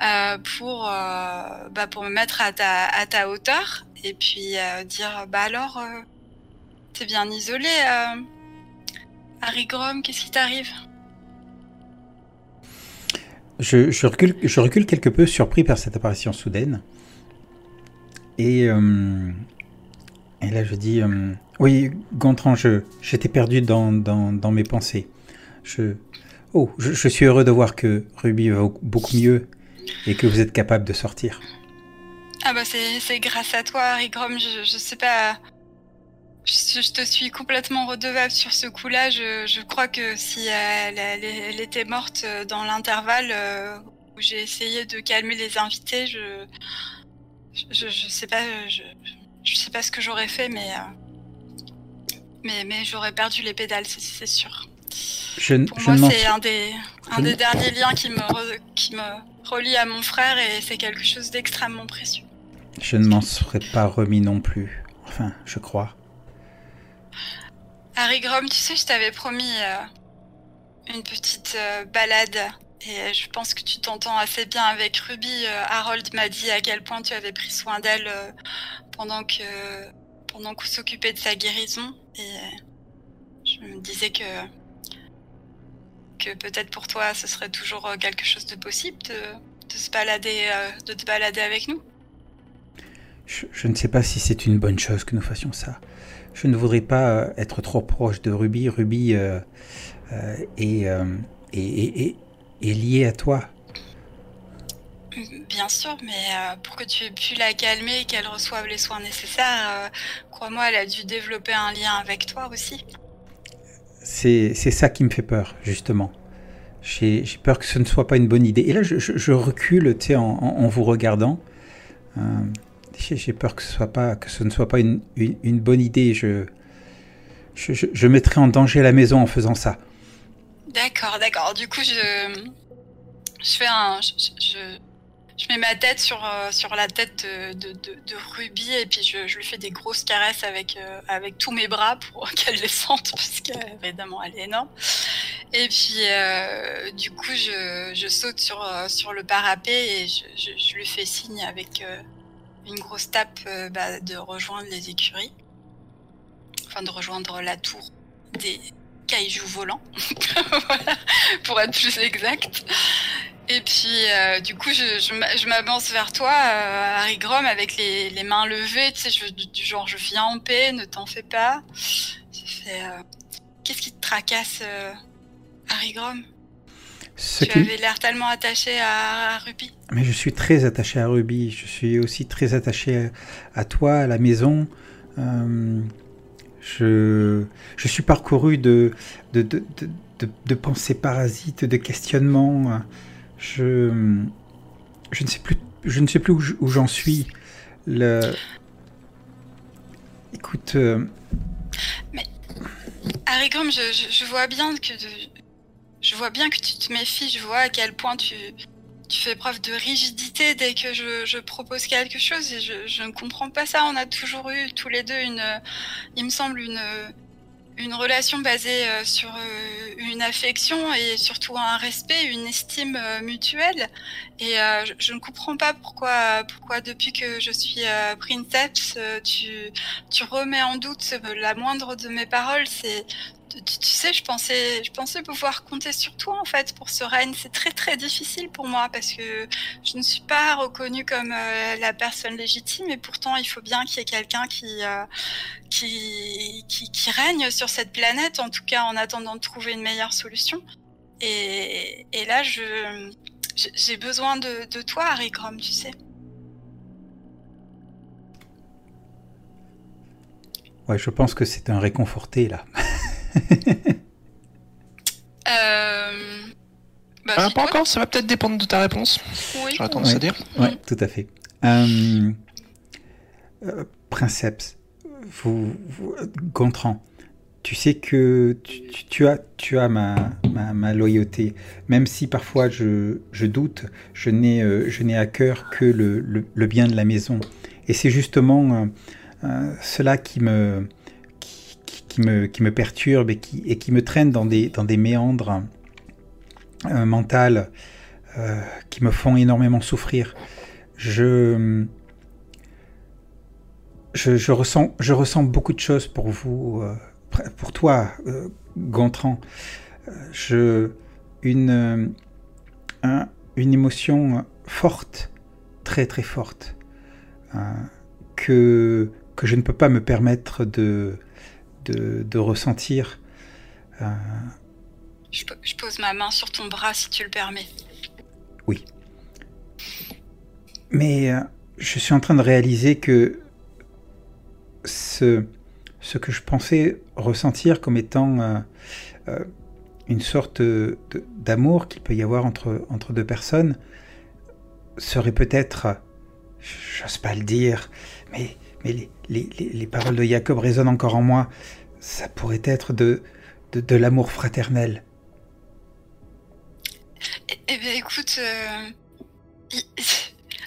euh, pour euh, bah, pour me mettre à ta hauteur et puis euh, dire bah alors euh, t'es bien isolé, euh, Harry Grom, qu'est-ce qui t'arrive? Je, recule quelque peu surpris par cette apparition soudaine et euh, et là je dis oui, Gontran, j'étais perdu dans, mes pensées. Je, oh, je, suis heureux de voir que Ruby va beaucoup mieux et que vous êtes capable de sortir. Ah bah c'est grâce à toi, Harry Grom. Je, je sais pas. Je, je, te suis complètement redevable sur ce coup-là. Je, je, crois que si elle, elle, elle était morte dans l'intervalle euh, où j'ai essayé de calmer les invités, je, je, je, sais pas, je, je sais pas ce que j'aurais fait, mais. Euh, mais, mais j'aurais perdu les pédales, c'est sûr. Je, Pour moi, c'est un, des, un des derniers liens qui me, re, qui me relie à mon frère et c'est quelque chose d'extrêmement précieux. Je ne m'en serais pas remis non plus. Enfin, je crois. Harry Grom, tu sais, je t'avais promis euh, une petite euh, balade et je pense que tu t'entends assez bien avec Ruby. Euh, Harold m'a dit à quel point tu avais pris soin d'elle euh, pendant que pendant qu'on s'occupait de sa guérison et je me disais que que peut-être pour toi ce serait toujours euh, quelque chose de possible de, se balader euh, de te balader avec nous. Je, ne sais pas si c'est une bonne chose que nous fassions ça. Je ne voudrais pas être trop proche de Ruby. Ruby euh, euh, est, est, est, est liée à toi. Bien sûr, mais euh, pour que tu aies pu la calmer et qu'elle reçoive les soins nécessaires, euh, crois-moi, elle a dû développer un lien avec toi aussi. C'est ça qui me fait peur, justement. J'ai peur que ce ne soit pas une bonne idée. Et là, je, je, je recule, en, en, en, vous regardant. J'ai peur que ce, ne soit pas une, bonne idée. Je, je, mettrai en danger la maison en faisant ça. D'accord, d'accord. Du coup, je, fais un, je, mets ma tête sur, euh, la tête de, Ruby et puis je, lui fais des grosses caresses avec, euh, tous mes bras pour qu'elle les sente parce qu'évidemment elle est énorme. Et puis euh, du coup je, saute sur, le parapet et je, lui fais signe avec une grosse tape bah, de rejoindre les écuries. Enfin de rejoindre la tour des cailloux volants, pour être plus exact. Et puis, euh, du coup, je, m'avance vers toi, euh, Harry Grom, avec les, mains levées, tu sais, je, du genre, je viens en paix, ne t'en fais pas. Euh, Qu'est-ce qui te tracasse, euh, Harry Grom? Tu qui... avais l'air tellement attaché à, à, Ruby. Mais je suis très attaché à Ruby. Je suis aussi très attaché à, à toi, à la maison. Euh, je, je suis parcouru de, de, de, de, de pensées parasites, de questionnements je, je ne sais plus, je ne sais plus où j'en suis. Le... Écoute. Euh... Mais Harry Grom, je, je, je, vois bien que je vois bien que tu te méfies. Je vois à quel point tu tu fais preuve de rigidité dès que je, je propose quelque chose et je, je ne comprends pas ça. On a toujours eu tous les deux une, il me semble une une relation basée euh, sur euh, une affection et surtout un respect, une estime euh, mutuelle. Et je, je, ne comprends pas pourquoi, pourquoi depuis que je suis princeps, tu, tu remets en doute la moindre de mes paroles. C'est tu, sais, je pensais, pouvoir compter sur toi en fait pour ce règne. C'est très très difficile pour moi parce que je ne suis pas reconnue comme euh, la personne légitime et pourtant il faut bien qu'il y ait quelqu'un qui, euh, qui, règne sur cette planète, en tout cas en attendant de trouver une meilleure solution. Et, là, j'ai besoin de, de toi, Harry Grom, tu sais. Ouais, je pense que c'est un réconforté là. Euh, Bah, Ah, si, pas encore, ça va peut-être dépendre de ta réponse. Oui. J'aurais tendance Ouais. à dire. Ouais, tout à fait. Euh, euh, Princeps, vous, vous- Gontran, tu sais que tu, as, tu as ma, ma, ma loyauté. Même si parfois je, je doute, je n'ai euh, je n'ai à cœur que le, le, le bien de la maison. Et c'est justement euh, euh, cela qui me, me, qui perturbe et qui, me traîne dans des, méandres euh, mentales euh, qui me font énormément souffrir. Je, ressens, beaucoup de choses pour vous, euh, pour toi, euh, Gontran. Une, un- une émotion forte, très très forte, que je ne peux pas me permettre de, de, de ressentir. Euh, Je, po- je pose ma main sur ton bras si tu le permets. Mais euh, je suis en train de réaliser que ce, ce que je pensais ressentir comme étant euh, une sorte d'amour qu'il peut y avoir entre, entre deux personnes serait peut-être, j'ose pas le dire, mais, mais les, les- les- les paroles de Jacob résonnent encore en moi, ça pourrait être de, de, l'amour fraternel. Eh, eh bien, écoute, euh,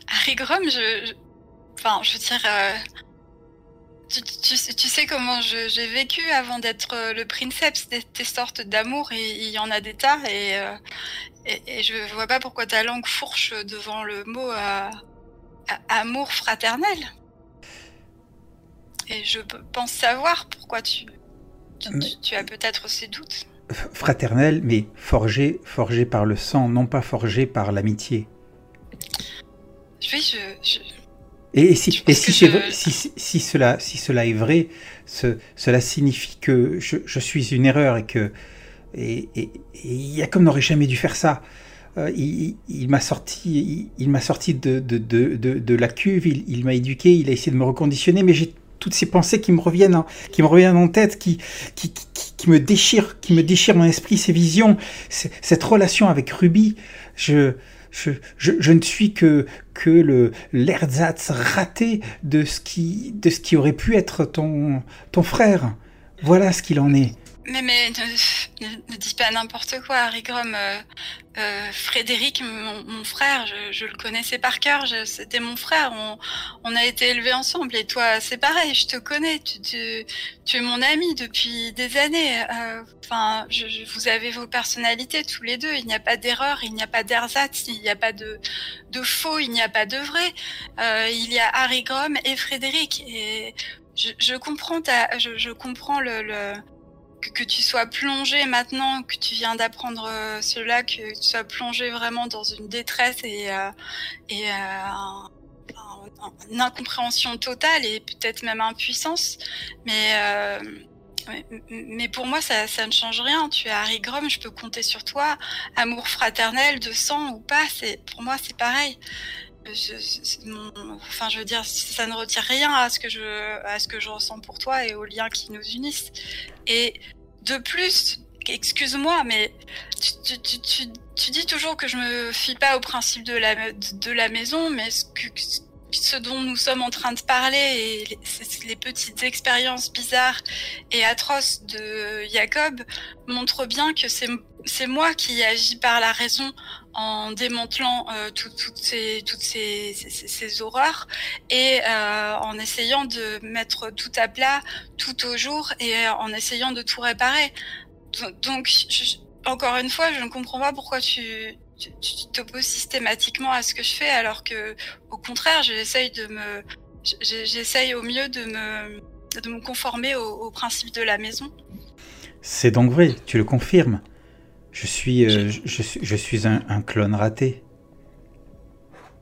Harry Grom, je, Enfin, je veux dire... euh, Tu, sais- comment j'ai vécu avant d'être euh, le princeps, des, sortes d'amour, il y en a des tas, et, et, et je vois pas pourquoi ta langue fourche devant le mot amour fraternel. Et je pense savoir pourquoi tu, tu, Mais- tu- tu as peut-être ces doutes. Fraternel, mais forgé, forgé par le sang, non pas forgé par l'amitié. Oui, je, je, Et, si, et si, je- cela, si cela est vrai, ce- cela signifie que je, je suis une erreur et que et, et, et Jacob n'aurait jamais dû faire ça. Euh, il m'a sorti, il, il m'a sorti de, de, de, de, de la cuve, il, il m'a éduqué, il a essayé de me reconditionner, mais j'ai toutes ces pensées qui me reviennent, en, qui me reviennent en tête, qui, qui, me déchirent, qui me déchirent mon esprit, ces visions, cette relation avec Ruby. Je, je, je, je ne suis que, que le l'ersatz raté de ce qui de ce qui aurait pu être ton ton frère. Voilà ce qu'il en est. Mais, mais ne, ne- ne dis pas n'importe quoi, Harry Grom. Euh, euh, Frédéric, mon, mon frère, je, je le connaissais par cœur, c'était mon frère, on, on a été élevés ensemble. Et toi, c'est pareil, je te connais, tu, tu, tu es mon ami depuis des années. Euh, Enfin, je- vous avez vos personnalités tous les deux, il n'y a pas d'erreur, il n'y a pas d'ersatz, il n'y a pas de, de faux, il n'y a pas de vrai. Euh, il y a Harry Grom et Frédéric. Et je, je comprends, ta, je, je comprends le- le que, tu sois plongé maintenant, que tu viens d'apprendre euh, cela, que tu sois plongé vraiment dans une détresse et, euh, euh, un- un- une incompréhension totale et peut-être même impuissance. Mais, mais, pour moi, ça, ça ne change rien. Tu es Harry Grom, je peux compter sur toi. Amour fraternel, de sang ou pas, pour moi c'est pareil. Enfin, je veux dire, ça ne retire rien à ce que je, à ce que je ressens pour toi et aux liens qui nous unissent. Et de plus, excuse-moi, mais tu, dis toujours que je me fie pas au principe de la, de, la maison, mais ce, dont nous sommes en train de parler et les, les petites expériences bizarres et atroces de Jacob montrent bien que c'est moi qui agis par la raison en démantelant euh, tout- toutes ces toutes ces, ces, horreurs et euh, en essayant de mettre tout à plat tout au jour et euh, en essayant de tout réparer. Do- Donc, encore une fois, je ne comprends pas pourquoi tu tu t'opposes systématiquement à ce que je fais, alors que, au contraire, j'essaye de me, j'essaye au mieux de me, de me conformer au, au principe de la maison. C'est donc vrai, tu le confirmes. Je suis, euh, je, je suis, je suis un, un clone raté.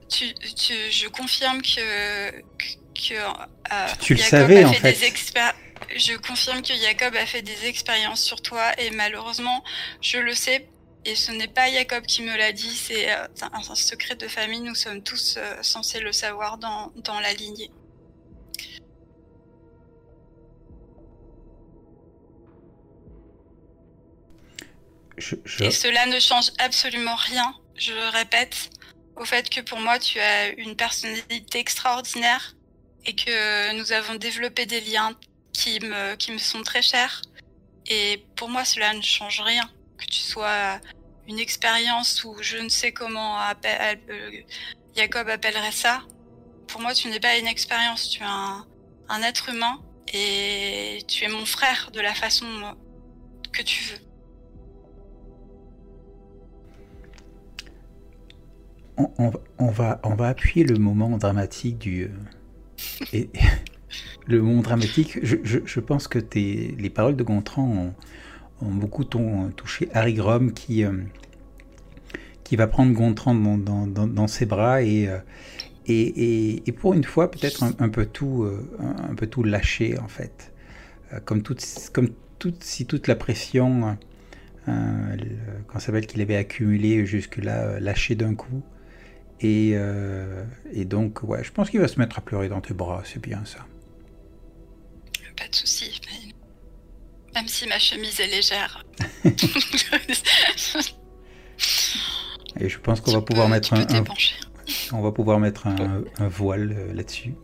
Tu, tu, je confirme que, que, euh, Tu le Jacob savais, a en fait fait. des Je confirme que Jacob a fait des expériences sur toi et malheureusement, je le sais. Et ce n'est pas Jacob qui me l'a dit, c'est euh, un, un secret de famille. Nous sommes tous censés le savoir dans, dans la lignée. Et cela ne change absolument rien, je répète, au fait que pour moi tu as une personnalité extraordinaire et que nous avons développé des liens qui me, qui me sont très chers. Et pour moi cela ne change rien, que tu sois une expérience ou je ne sais comment euh, Jacob appellerait ça. Pour moi tu n'es pas une expérience, tu es un être humain et tu es mon frère de la façon que tu veux. On, va- on va, appuyer le moment dramatique du. euh, et, le moment dramatique, je, je, pense que les paroles de Gontran ont, beaucoup touché Harry Grom qui, euh, qui va prendre Gontran dans, dans, ses bras et, euh, et, et, et pour une fois peut-être un, peu tout un, peu tout lâcher en fait. Comme, toute, comme si toute la pression le- qu'on s'appelle qu'il avait accumulée jusque-là euh, lâchée d'un coup. Et, euh, et donc, ouais, je pense qu'il va se mettre à pleurer dans tes bras, c'est bien ça. Pas de souci. Même si ma chemise est légère. Et je pense qu'on va pouvoir mettre un, peux un- t'épancher. on va pouvoir mettre un, un voile euh, là-dessus.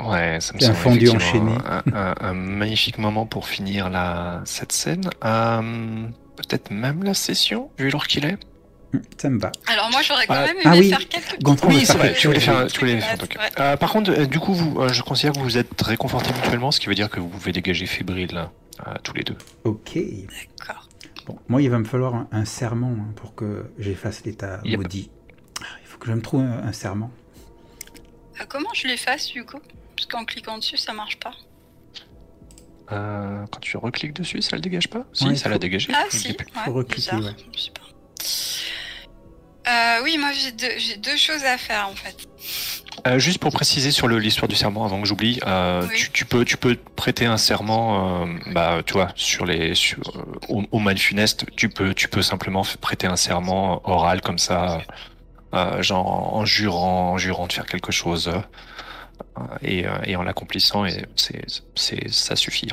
Ouais, ça me Et un semble fondu enchaîné. Un, un- un magnifique moment pour finir la, cette scène. Euh, Peut-être même la session, vu l'heure qu'il est. Ça me va. Alors moi j'aurais quand Ah, même aimé ah oui, faire quelques Gontran Oui, c'est vrai, tu voulais faire, tu voulais faire un truc. Ouais. Euh, par contre, euh, du coup, vous, euh, je considère que vous êtes réconfortés mutuellement, ce qui veut dire que vous pouvez dégager fébrile là, euh, tous les deux. Ok. D'accord. Bon, moi, il va me falloir un, un serment hein, pour que j'efface l'état Yep. maudit. Ah, Il faut que je me trouve un, un serment. Euh, comment je l'efface du coup? Parce qu'en cliquant dessus ça marche pas. Euh, quand tu recliques dessus, ça le dégage pas? Si, Ouais, ça faut- l'a dégagé. Ah Il si, ouais, faut recliquer, ouais. je sais pas. Euh, oui, moi j'ai deux, choses à faire en fait. Euh, juste pour préciser sur l'histoire du serment, avant que j'oublie, euh, Oui. tu, tu peux, tu peux prêter un serment, euh, bah, tu vois, sur les, sur, euh, au, au mal funeste, tu peux, tu peux simplement prêter un serment oral comme ça, euh, genre en jurant, en jurant de faire quelque chose euh, et, euh, et en l'accomplissant, et c'est, ça suffit.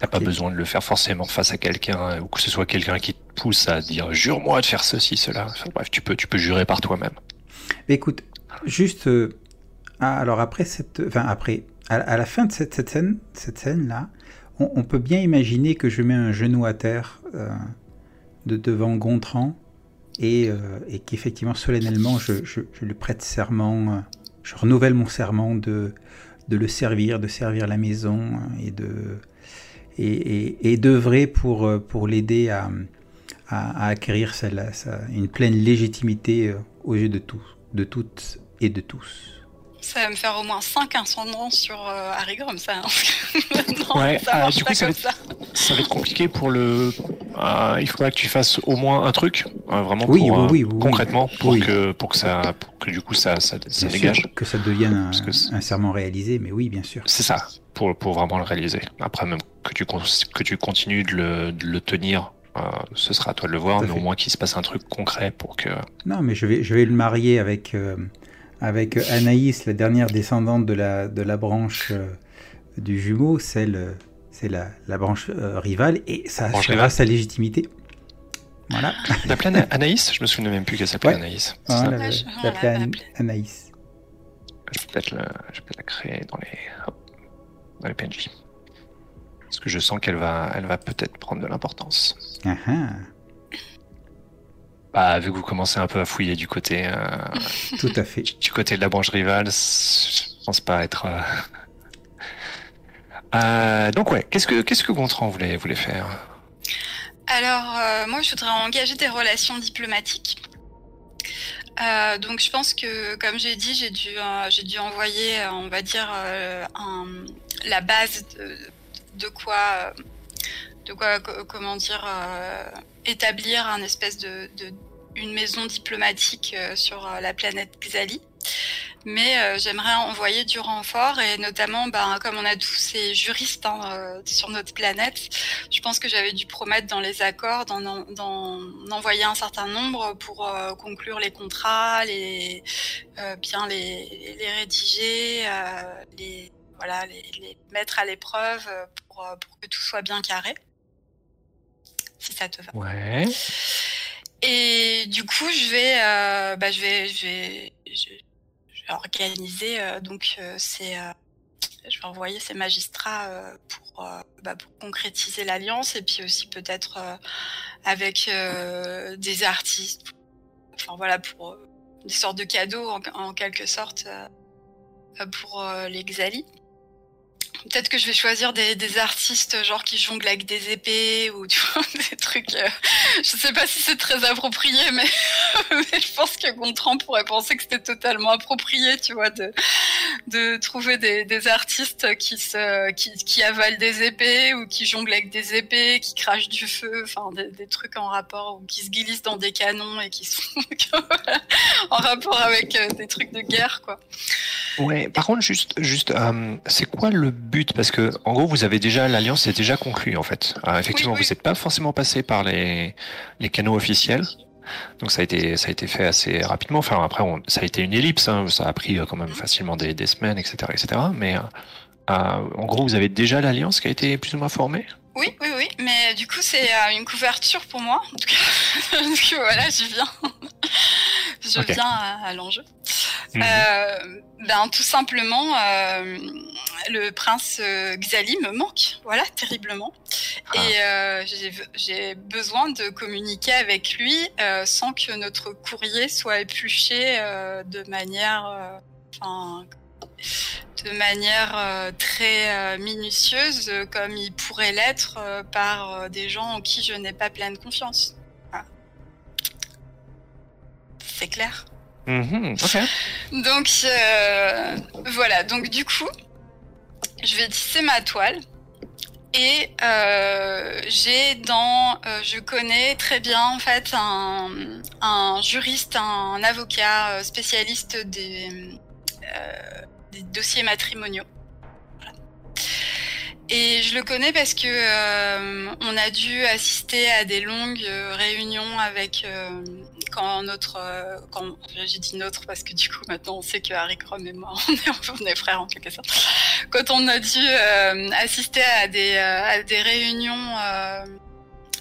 T'as pas Ok. besoin de le faire forcément face à quelqu'un, ou que ce soit quelqu'un qui te pousse à dire jure-moi de faire ceci, cela. Bref, tu peux, tu peux jurer par toi-même. Écoute, juste. euh, alors après cette. Enfin, après. À, la fin de cette, cette scène, cette scène-là, on, peut bien imaginer que je mets un genou à terre euh, de devant Gontran et, euh, et qu'effectivement, solennellement, je, je, lui prête serment. je renouvelle mon serment de, de le servir, de servir la maison et de. Et, et, d'œuvrer pour, pour l'aider à, à, à acquérir sa- une pleine légitimité euh, aux yeux de tous, de toutes et de tous. Ça va me faire au moins 5 incendants sur euh, Harry Grom, ça. hein. non, Ouais, ça euh, du coup, pas ça comme va ça. Ça va être compliqué pour le. euh, il faudra que tu fasses au moins un truc, euh, vraiment Oui, pour, oui, euh, oui, oui. concrètement, pour Oui. que pour que ça, pour que du coup ça ça, dégage. sûr que ça devienne un, serment réalisé, mais oui, bien sûr. C'est ça, pour pour vraiment le réaliser. Après même que tu que tu continues de le, de le tenir, ce sera à toi de le voir, mais au moins qu'il se passe un truc concret pour que. Non, mais je vais, je vais le marier avec, euh, avec Anaïs, la dernière descendante de la, de la branche euh, du jumeau, celle, euh, c'est la, la branche euh, rivale, et ça assurera sa légitimité. Voilà. Il appelait Ana- Anaïs, je me souvenais même plus qu'elle s'appelait Ouais. Anaïs. Ça la- An- appelée. Anaïs. Je vais peut-être le- je vais peut-être la créer dans les dans les PNJ. Parce que je sens qu'elle va elle va peut-être prendre de l'importance. Ah, Bah, vu que vous commencez un peu à fouiller du côté, euh, tout à fait. du côté de la branche rivale, je pense pas être. euh, euh, donc ouais, qu'est-ce que qu'est-ce que Gontran voulait voulait faire? Alors, euh, moi, je voudrais engager des relations diplomatiques. Euh, donc, je pense que, comme j'ai dit, j'ai dû, euh, j'ai dû envoyer, euh, on va dire, euh, un- la base de, de quoi, euh, de quoi, co- comment dire, euh, établir un espèce de, une maison diplomatique euh, sur la planète Xali. Mais j'aimerais envoyer du renfort et notamment, ben, comme on a tous ces juristes hein, sur notre planète, je pense que j'avais dû promettre dans les accords d'en, envoyer un certain nombre pour conclure les contrats, les bien les, rédiger, les voilà, les, mettre à l'épreuve pour, euh, pour que tout soit bien carré. si ça te va. Ouais. Et du coup, je vais, euh, bah, je vais, je vais, je, je vais organiser. euh, donc, euh, c'est, je vais envoyer ces magistrats pour, bah, pour concrétiser l'alliance et puis aussi peut-être avec des artistes. Enfin voilà, pour des sortes de cadeaux en, en quelque sorte pour les Xali. Peut-être que je vais choisir des, des artistes genre qui jonglent avec des épées ou des trucs. euh, je sais pas si c'est très approprié, mais, mais je pense que Gontran pourrait penser que c'était totalement approprié, tu vois, de, de trouver des, des artistes qui se, qui, qui avalent des épées ou qui jonglent avec des épées, qui crachent du feu, enfin des, des trucs en rapport ou qui se glissent dans des canons et qui sont en rapport avec euh, des trucs de guerre, quoi. Ouais. Par contre, juste, juste, euh, c'est quoi le but Parce que en gros, vous avez déjà l'alliance est déjà conclue en fait. Euh, effectivement, Oui, oui. vous n'êtes pas forcément passé par les les canaux officiels. Donc ça a été ça a été fait assez rapidement. Enfin après, on- ça a été une ellipse. hein. Ça a pris euh, quand même facilement des, des semaines, etc., etc. Mais euh, euh, en gros, vous avez déjà l'alliance qui a été plus ou moins formée? Oui, oui, oui, mais du coup, c'est euh, une couverture pour moi. En tout cas, parce que voilà, j'y viens. je viens à, à l'enjeu. Mhm. Euh, ben, tout simplement, euh, le prince euh, Xali me manque, voilà, terriblement. Ah. Et euh, j'ai- besoin de communiquer avec lui euh, sans que notre courrier soit épluché euh, de manière, euh, enfin, de manière euh, très euh, minutieuse, euh, comme il pourrait l'être par des gens en qui je n'ai pas pleine confiance. Voilà. C'est clair. Mhm. Ok. Donc voilà, donc du coup, je vais tisser ma toile. Et euh, j'ai dans, euh, je connais très bien en fait un, un juriste, un avocat spécialiste des, euh, dossiers matrimoniaux. Et je le connais parce que euh, on a dû assister à des longues euh, réunions avec euh, quand notre, quand j'ai dit notre parce que du coup maintenant on sait que Harry Crum et moi on est, on est frères en quelque sorte. Quand on a dû assister à des, à des réunions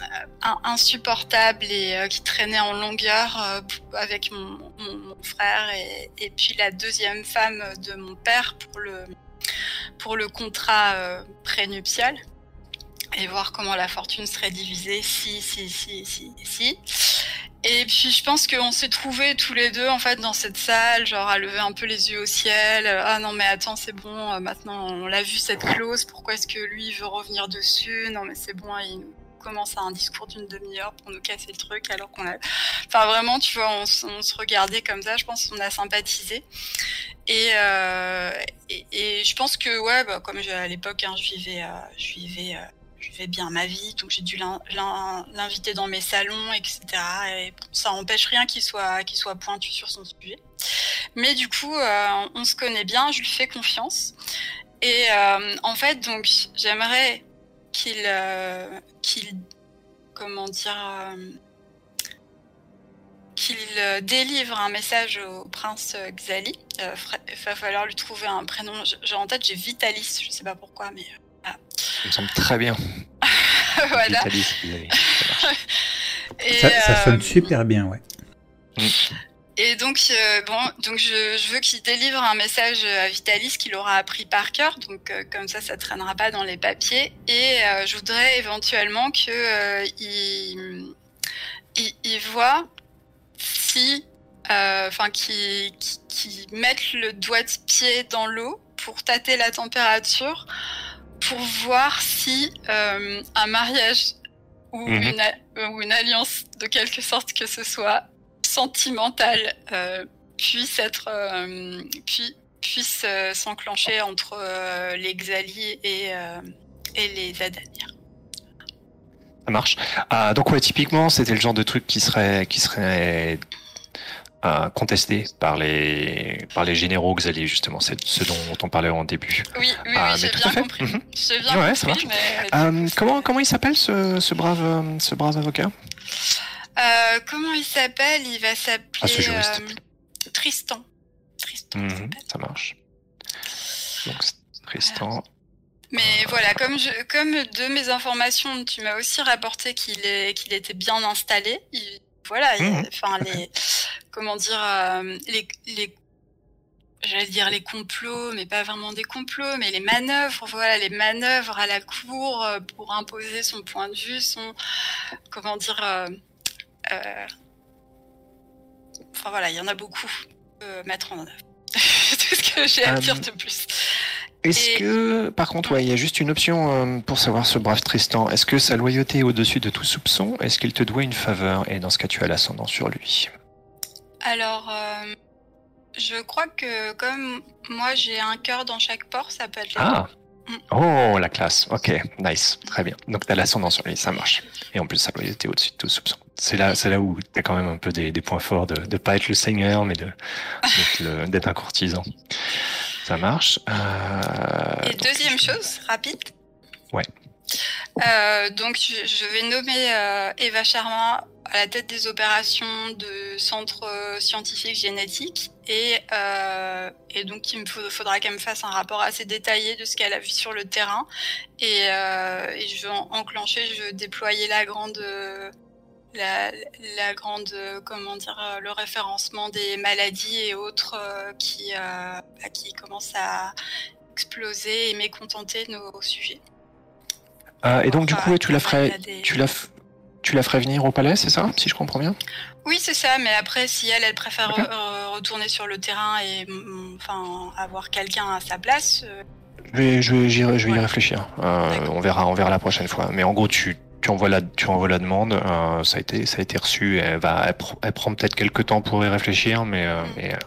euh, in- insupportables et euh, qui traînaient en longueur euh, avec mon, frère et, puis la deuxième femme de mon père pour le pour le contrat prénuptial et voir comment la fortune serait divisée si si si si si et puis je pense qu'on s'est trouvés tous les deux en fait dans cette salle, genre à lever un peu les yeux au ciel. Ah non mais attends c'est bon, maintenant on l'a vu cette clause, pourquoi est-ce que lui veut revenir dessus? Non mais c'est bon, il nous commence à un discours d'une demi-heure pour nous casser le truc alors qu'on a... Enfin vraiment tu vois, on, se regardait comme ça, je pense qu'on a sympathisé. Et, euh, et, je pense que ouais, bah, comme à l'époque hein, je vivais, euh, je vivais euh, je vivais bien ma vie, donc j'ai dû l'in- l'in- l'inviter dans mes salons, etc. Et ça empêche rien qu'il soit, qu'il soit pointu sur son sujet. Mais du coup, on se connaît bien, je lui fais confiance. Et en fait, donc, j'aimerais qu'il, qu'il, comment dire, euh, qu'il euh, délivre un message au prince euh, Xali. Euh, Il va falloir lui trouver un prénom. J'ai en tête, j'ai Vitalis, je sais pas pourquoi, mais euh, Ça me semble très bien. voilà. Vitalis, avez- ça Ça, ça euh, sonne super bien, ouais. Et donc, euh, bon, donc je, je veux qu'il délivre un message à Vitalis qu'il aura appris par cœur, donc euh, comme ça, ça traînera pas dans les papiers. Et euh, je voudrais éventuellement que il, il, il voit si, enfin, qu'il mette le doigt de pied dans l'eau pour tâter la température, pour voir si un mariage ou, Mhm. une, ou une alliance de quelque sorte que ce soit sentimentale euh, puisse être euh, puis, puisse euh, s'enclencher entre euh, les Xali et, euh, et les Adanirs. Ça marche. Ah, donc ouais, typiquement, c'était le genre de truc qui serait qui serait euh, contesté par les par les généraux Xali justement. C'est ce dont on parlait en début. Oui, oui, oui, mais j'ai tout bien compris. J'ai bien Ouais, ça mais Euh, comment comment il s'appelle ce, ce brave euh, ce brave avocat? Euh, comment il s'appelle? Il va s'appeler Ah, juriste. euh, Tristan. Tristan. Mhm. Ça marche. Donc Tristan. Mais voilà, comme, je, comme de mes informations, tu m'as aussi rapporté qu'il était bien installé. Il, voilà, il- Mhm. enfin les, comment dire, euh, les, les, j'allais dire les complots, mais pas vraiment des complots, mais les manœuvres, voilà, les manœuvres à la cour euh, pour imposer son point de vue, son, comment dire, euh, euh, enfin voilà, il y en a beaucoup à mettre en œuvre. Tout ce que j'ai à Euh, dire de plus. Est-ce Et- que, par contre, ouais, il y a juste une option euh, pour savoir ce brave Tristan. Est-ce que sa loyauté est au-dessus de tout soupçon? Est-ce qu'il te doit une faveur? Et dans ce cas, tu as l'ascendant sur lui. Alors, euh, je crois que comme moi j'ai un cœur dans chaque port, ça peut être Ah. Oh, la classe. Ok, nice. Très bien. Donc, tu as l'ascendant sur lui, ça marche. Et en plus, loyauté est au-dessus de tout soupçon. C'est là, c'est là où tu as quand même un peu des, des points forts de ne pas être le seigneur, mais de- d'être un courtisan. Ça marche. Euh, Et donc, deuxième chose, rapide. Ouais. Euh, donc je, je vais nommer euh, Eva Sharma à la tête des opérations de centre euh, scientifique génétique et, euh, et donc il me faut- faudra qu'elle me fasse un rapport assez détaillé de ce qu'elle a vu sur le terrain et, euh, et je vais en- enclencher, je vais déployer la grande la, la grande comment dire le référencement des maladies et autres euh, qui bah, qui commencent à exploser et mécontenter nos sujets. Euh, et donc, du coup, tu la ferais, a des- tu la, f- tu la ferais venir au palais, c'est ça, si je comprends bien? Oui, c'est ça, mais après, si elle, elle préfère Ok. euh, retourner sur le terrain et mm, enfin avoir quelqu'un à sa place, euh, Je vais, je vais, j'y- je vais y réfléchir. Euh, on verra, on verra la prochaine fois. Mais en gros, tu, tu envoies la, tu envoies la demande. euh, ça a été, ça a été reçu. Elle va, elle, pr- elle prend peut-être quelques temps pour y réfléchir, mais, euh, Mm. mais euh,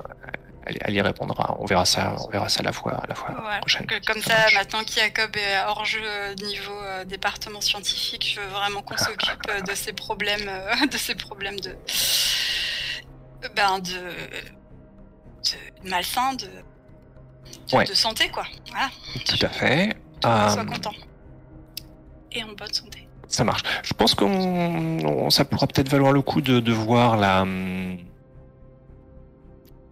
elle, elle y répondra. On verra ça, on verra ça la fois, la fois voilà. prochaine. Que- comme Ça ça, maintenant qu'Iacob est hors jeu euh, niveau euh, département scientifique, je veux vraiment qu'on s'occupe euh, de ces problèmes, euh, de ces problèmes de, ben de, de malsains, de, de, Ouais. de santé, quoi. Voilà, Tout à fait. qu'on Euh, soit content et en bonne santé. Ça marche. Je pense qu'on, on- ça pourra peut-être valoir le coup de, de voir la, hum,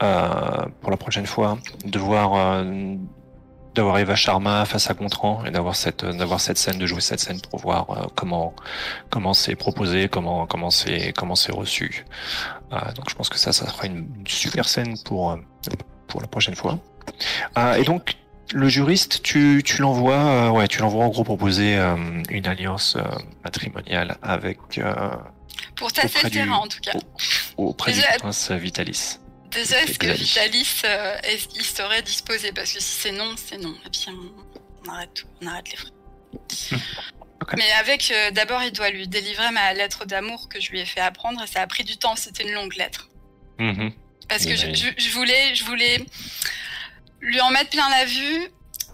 euh, pour la prochaine fois, de voir, euh, d'avoir Eva Sharma face à Gontran et d'avoir cette, d'avoir cette scène, de jouer cette scène pour voir euh, comment, comment c'est proposé, comment, comment c'est, comment c'est reçu. Euh, donc je pense que ça, ça sera une, super scène pour, euh, pour la prochaine fois. Euh, et donc, le juriste, tu, tu l'envoies, euh, ouais, tu l'envoies en gros proposer euh, une alliance euh, matrimoniale avec euh, Pour le du- en tout cas. auprès du prince Vitalis. Déjà, est-ce que Vitalis. Euh, est-ce qu'il serait disposé Parce que si c'est non, c'est non. Et puis on, on arrête tout, on arrête les frais. Mais avec, euh, d'abord, il doit lui délivrer ma lettre d'amour que je lui ai fait apprendre et ça a pris du temps. C'était une longue lettre. Mhm. Parce que je, J'imagine. je- je voulais, je voulais lui en mettre plein la vue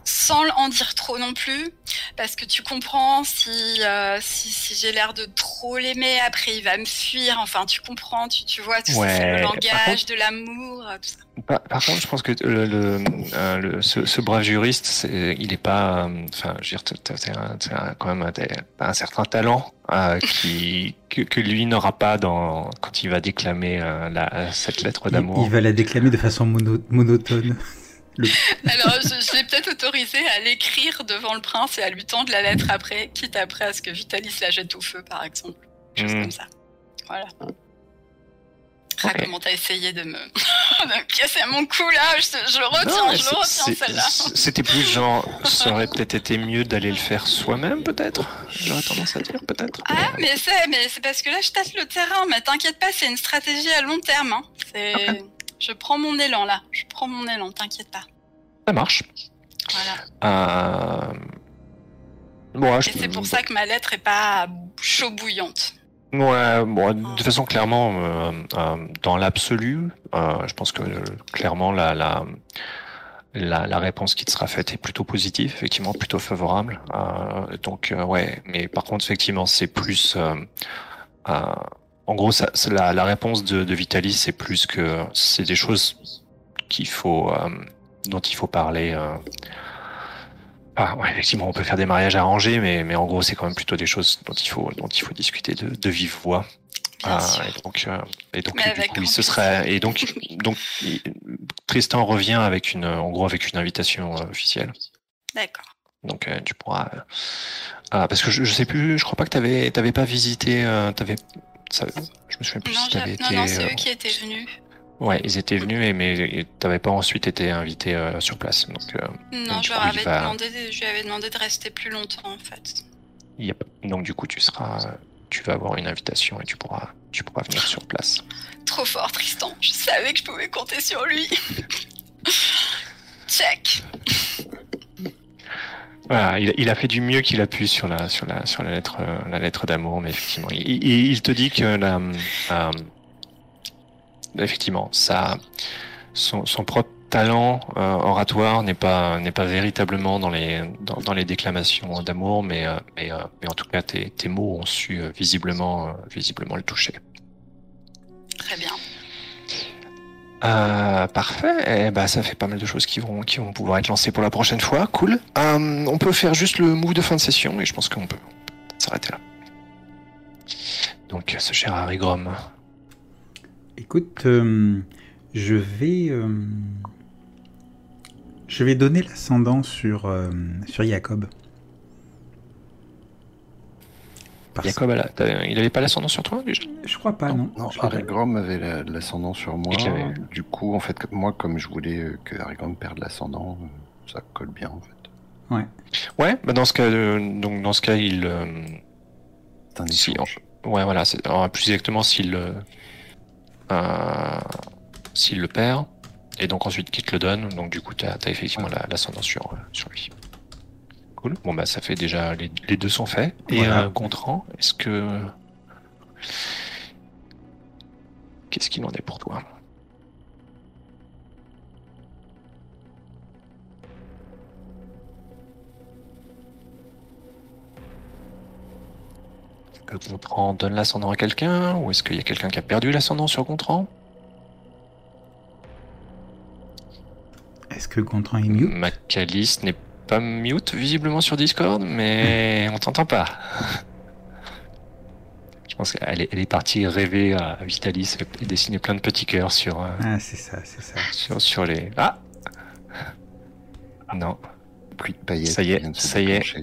sans en dire trop non plus. Parce que tu comprends, si, euh, si, si j'ai l'air de trop l'aimer, après il va me fuir. Enfin, tu comprends, tu, tu vois, tout ça, Ouais, le par langage contre- de l'amour, euh, tout ça. Par, par contre, je pense que le, le, euh, le- ce, ce brave juriste, il est pas, euh, enfin, je veux dire, t'as- quand même un, certain talent euh, qui que, que lui n'aura pas dans quand il va déclamer euh, la, cette lettre Il, d'amour. il va la déclamer de façon mono- monotone. Alors, je, je l'ai peut-être autorisé à l'écrire devant le prince et à lui tendre la lettre après, quitte après à ce que Vitalis la jette au feu, par exemple. Chose Mm. comme ça. Voilà. Ah, comment t'as essayé de me... casser mon cou là Je, je le retiens, Non, je le retiens celle-là. C'était plus genre, ça aurait peut-être été mieux d'aller le faire soi-même, peut-être? J'aurais tendance à dire, peut-être. Ah, mais c'est, mais c'est parce que là, je tâte le terrain. Mais t'inquiète pas, c'est une stratégie à long terme. Hein. C'est... Je prends mon élan là. Je prends mon élan, t'inquiète pas. Ça marche. Voilà. Euh... Bon, je- Et c'est pour ça que ma lettre est pas chaud bouillante. Ouais, bon, de toute façon, clairement, euh, euh, dans l'absolu, euh, je pense que clairement la, la, la, la réponse qui te sera faite est plutôt positive, effectivement, plutôt favorable. Donc, ouais, mais par contre, effectivement, c'est plus. En gros, ça, la, la réponse de, de Vitalis, c'est plus que c'est des choses qu'il faut, euh, dont il faut parler. euh, ah, ouais, effectivement, on peut faire des mariages arrangés, mais, mais en gros, c'est quand même plutôt des choses dont il faut, dont il faut discuter de, de vive voix. Ah, et donc, euh, et donc, du coup, serait, et donc, Tristan revient avec une, en gros, avec une invitation officielle. D'accord. Donc tu pourras. ah, parce que je, je sais plus, je crois pas que t'avais t'avais pas visité. euh. Ça- je me souviens plus Non, si t'avais j'ai- non, été. non, c'est euh, eux qui étaient venus. Ouais, ils étaient venus, et, mais t'avais pas ensuite été invité euh, sur place. Donc euh, Non, je leur avais va- demandé, de- je lui avais demandé de rester plus longtemps en fait. Yep. Donc du coup, tu seras, tu vas avoir une invitation et tu pourras, tu pourras venir sur place. Trop fort, Tristan. Je savais que je pouvais compter sur lui. Check. Il, a fait du mieux qu'il a pu sur la, sur la, sur la lettre, euh, la lettre d'amour, mais effectivement, il, te dit que euh, effectivement, ça, son, propre talent euh, oratoire n'est pas, n'est pas véritablement dans les, dans, dans les déclamations d'amour, mais, mais, en tout cas, tes, tes mots ont su visiblement, visiblement le toucher. Très bien. Euh, parfait. Eh ben, ça fait pas mal de choses qui vont, pouvoir être lancées pour la prochaine fois. Cool. Euh, on peut faire juste le move de fin de session et je pense qu'on peut s'arrêter là. Donc, ce cher Harry Grom. Écoute, euh, je vais, euh, je vais donner l'ascendant sur sur Jacob. Parce- Jacob, elle a- t'as- il avait pas l'ascendant sur toi déjà Je crois pas, non. Harry Grom avait la- l'ascendant sur moi. Du coup, en fait, moi, comme je voulais euh, que Harry Grom perde l'ascendant, euh, ça colle bien, en fait. Ouais. Bah dans ce cas, euh, donc dans ce cas, il, euh, C'est un Si, échange. ouais, voilà. c'est- alors, plus exactement, s'il, euh, euh, s'il le perd et donc ensuite qu'il te le donne. Donc du coup, t'as as effectivement la- l'ascendant sur, euh, sur lui. Cool. Bon bah ça fait déjà les, les deux sont faits. Et Voilà. euh, Gontran, est-ce que qu'est-ce qu'il en est pour toi? Est-ce que Gontran donne l'ascendant à quelqu'un ou est-ce qu'il y a quelqu'un qui a perdu l'ascendant sur Gontran? Est-ce que Gontran est mieux Macalis n'est pas mute visiblement sur Discord, mais on t'entend pas. Je pense qu'elle est, elle est partie rêver à Vitalis et dessiner plein de petits cœurs sur, euh, Ah, c'est ça, c'est ça. sur, sur les. Ah Non, Pluie de paillettes. Ça y est, ça y est.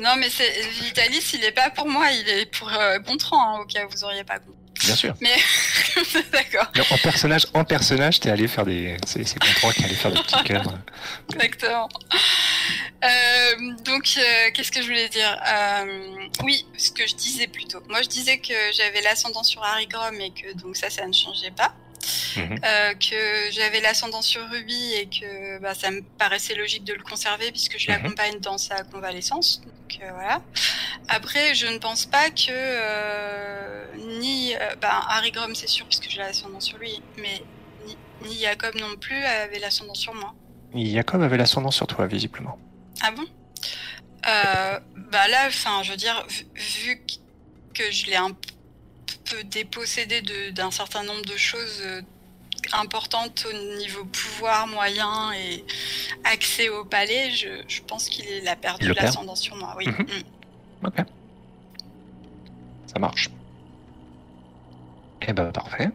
Non, mais c'est Vitalis, il est pas pour moi, il est pour euh, Gontran, hein, au cas où vous auriez pas compris. Bien sûr. D'accord, Mais en personnage, en personnage, t'es allé faire des. C'est Gontran qui allait faire des petits cœurs. exactement. Euh, donc, euh, qu'est-ce que je voulais dire? Euh, Oui, ce que je disais plutôt. Moi, je disais que j'avais l'ascendant sur Harry Grom et que donc ça, ça ne changeait pas. Mhm. Euh, que j'avais l'ascendant sur Ruby et que bah, ça me paraissait logique de le conserver puisque je Mhm. l'accompagne dans sa convalescence. Donc euh, voilà. Après, je ne pense pas que euh, ni bah, Harry Grom, c'est sûr puisque j'ai l'ascendant sur lui, mais ni, ni Jacob non plus avait l'ascendant sur moi. Jacob avait l'ascendant sur toi, visiblement. Ah bon? Euh, Bah là, enfin, je veux dire, vu, vu que je l'ai un peu dépossédé d'un certain nombre de choses euh, importantes au niveau pouvoir, moyen et accès au palais, je, je pense qu'il a perdu l'ascendant sur moi. Oui. Mhm. Mm. Ok. Ça marche. Eh ben parfait.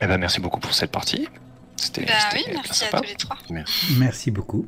Eh ben merci beaucoup pour cette partie. C'était Bah oui, merci à tous les trois. Merci beaucoup.